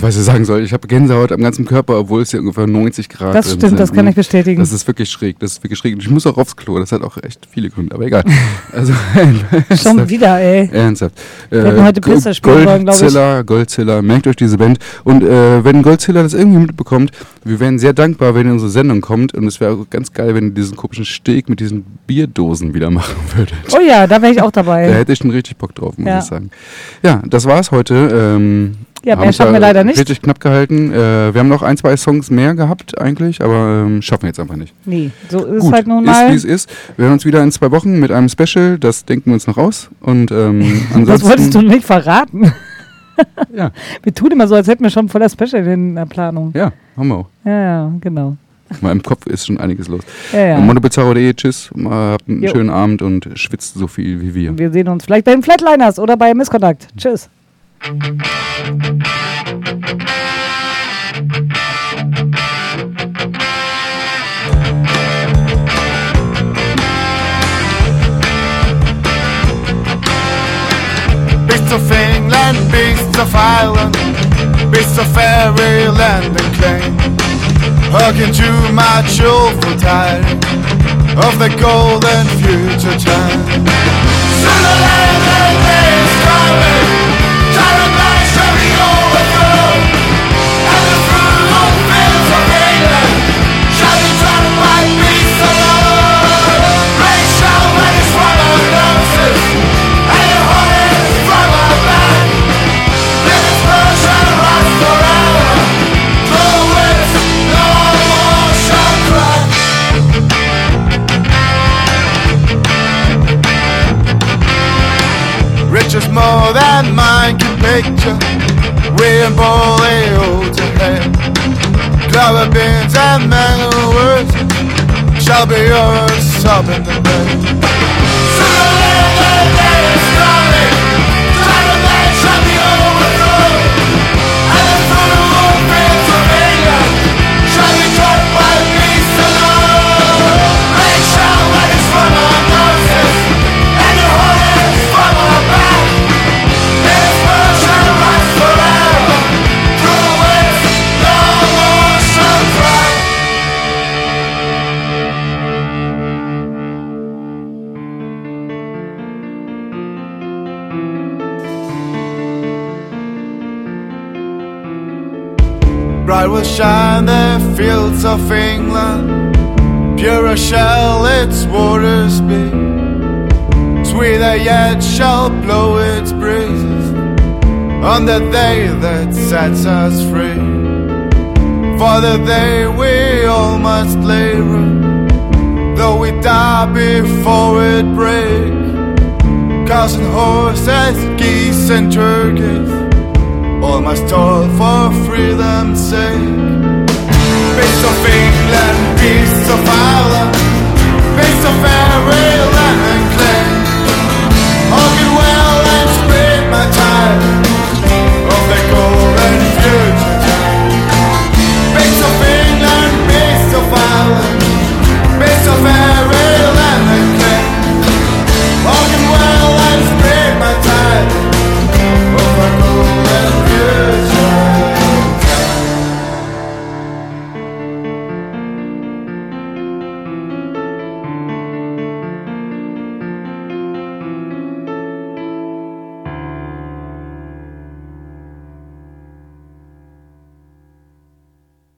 Nicht, was ich sagen soll. Ich habe Gänsehaut am ganzen Körper, obwohl es hier ungefähr 90 Grad Das drin stimmt, sind. das kann ich bestätigen. Das ist wirklich schräg. Das ist wirklich schräg. Und ich muss auch aufs Klo. Das hat auch echt viele Gründe, aber egal. Also, Schon wieder, ey. Ernsthaft. Wir hätten heute Piste spielen wollen, glaub ich. Goldzilla, Goldzilla, merkt euch diese Band. Und äh, wenn Goldzilla das irgendwie mitbekommt, wir wären sehr dankbar, wenn ihr in unsere Sendung kommt. Und es wäre auch ganz geil, wenn ihr diesen komischen Steg mit diesen Bierdosen wieder machen würdet. Oh ja, da wäre ich auch Da dabei. hätte ich schon richtig Bock drauf, muss Ja. ich sagen. Ja, das war's heute. Ähm, Ja, mehr schaffen wir leider nicht. Richtig knapp gehalten. Äh, wir haben noch ein, zwei Songs mehr gehabt eigentlich, aber ähm, schaffen wir jetzt einfach nicht. Nee, so ist Gut, halt nun ist mal. wie es ist. Wir hören uns wieder in zwei Wochen mit einem Special. Das denken wir uns noch aus. Und ähm, ansonsten. Das wolltest du nicht verraten. Ja, Wir tun immer so, als hätten wir schon voller Special in der Planung. ja, haben wir auch. Ja, ja, genau. In meinem Kopf ist schon einiges los. Ja, ja. Monobizarro.de, tschüss. Habt einen Jo. schönen Abend und schwitzt so viel wie wir. Wir sehen uns vielleicht bei den Flatliners oder bei Misskontakt. Tschüss. Bits of England, bits of Ireland, bits of fairyland and claim. Hugging too much awful tide of the golden future time. Sooner or picture. And Bolly hold to beans and mango words shall be yours up in the bed. Bright will shine the fields of England, purer shall its waters be. Sweeter yet shall blow its breezes on the day that sets us free. For the day we all must labor, though we die before it break. Cows and horses, geese and turkeys all must toil for freedom's sake. Peace of England, peace of Ireland, peace of every land and claim. All good well and spread my time.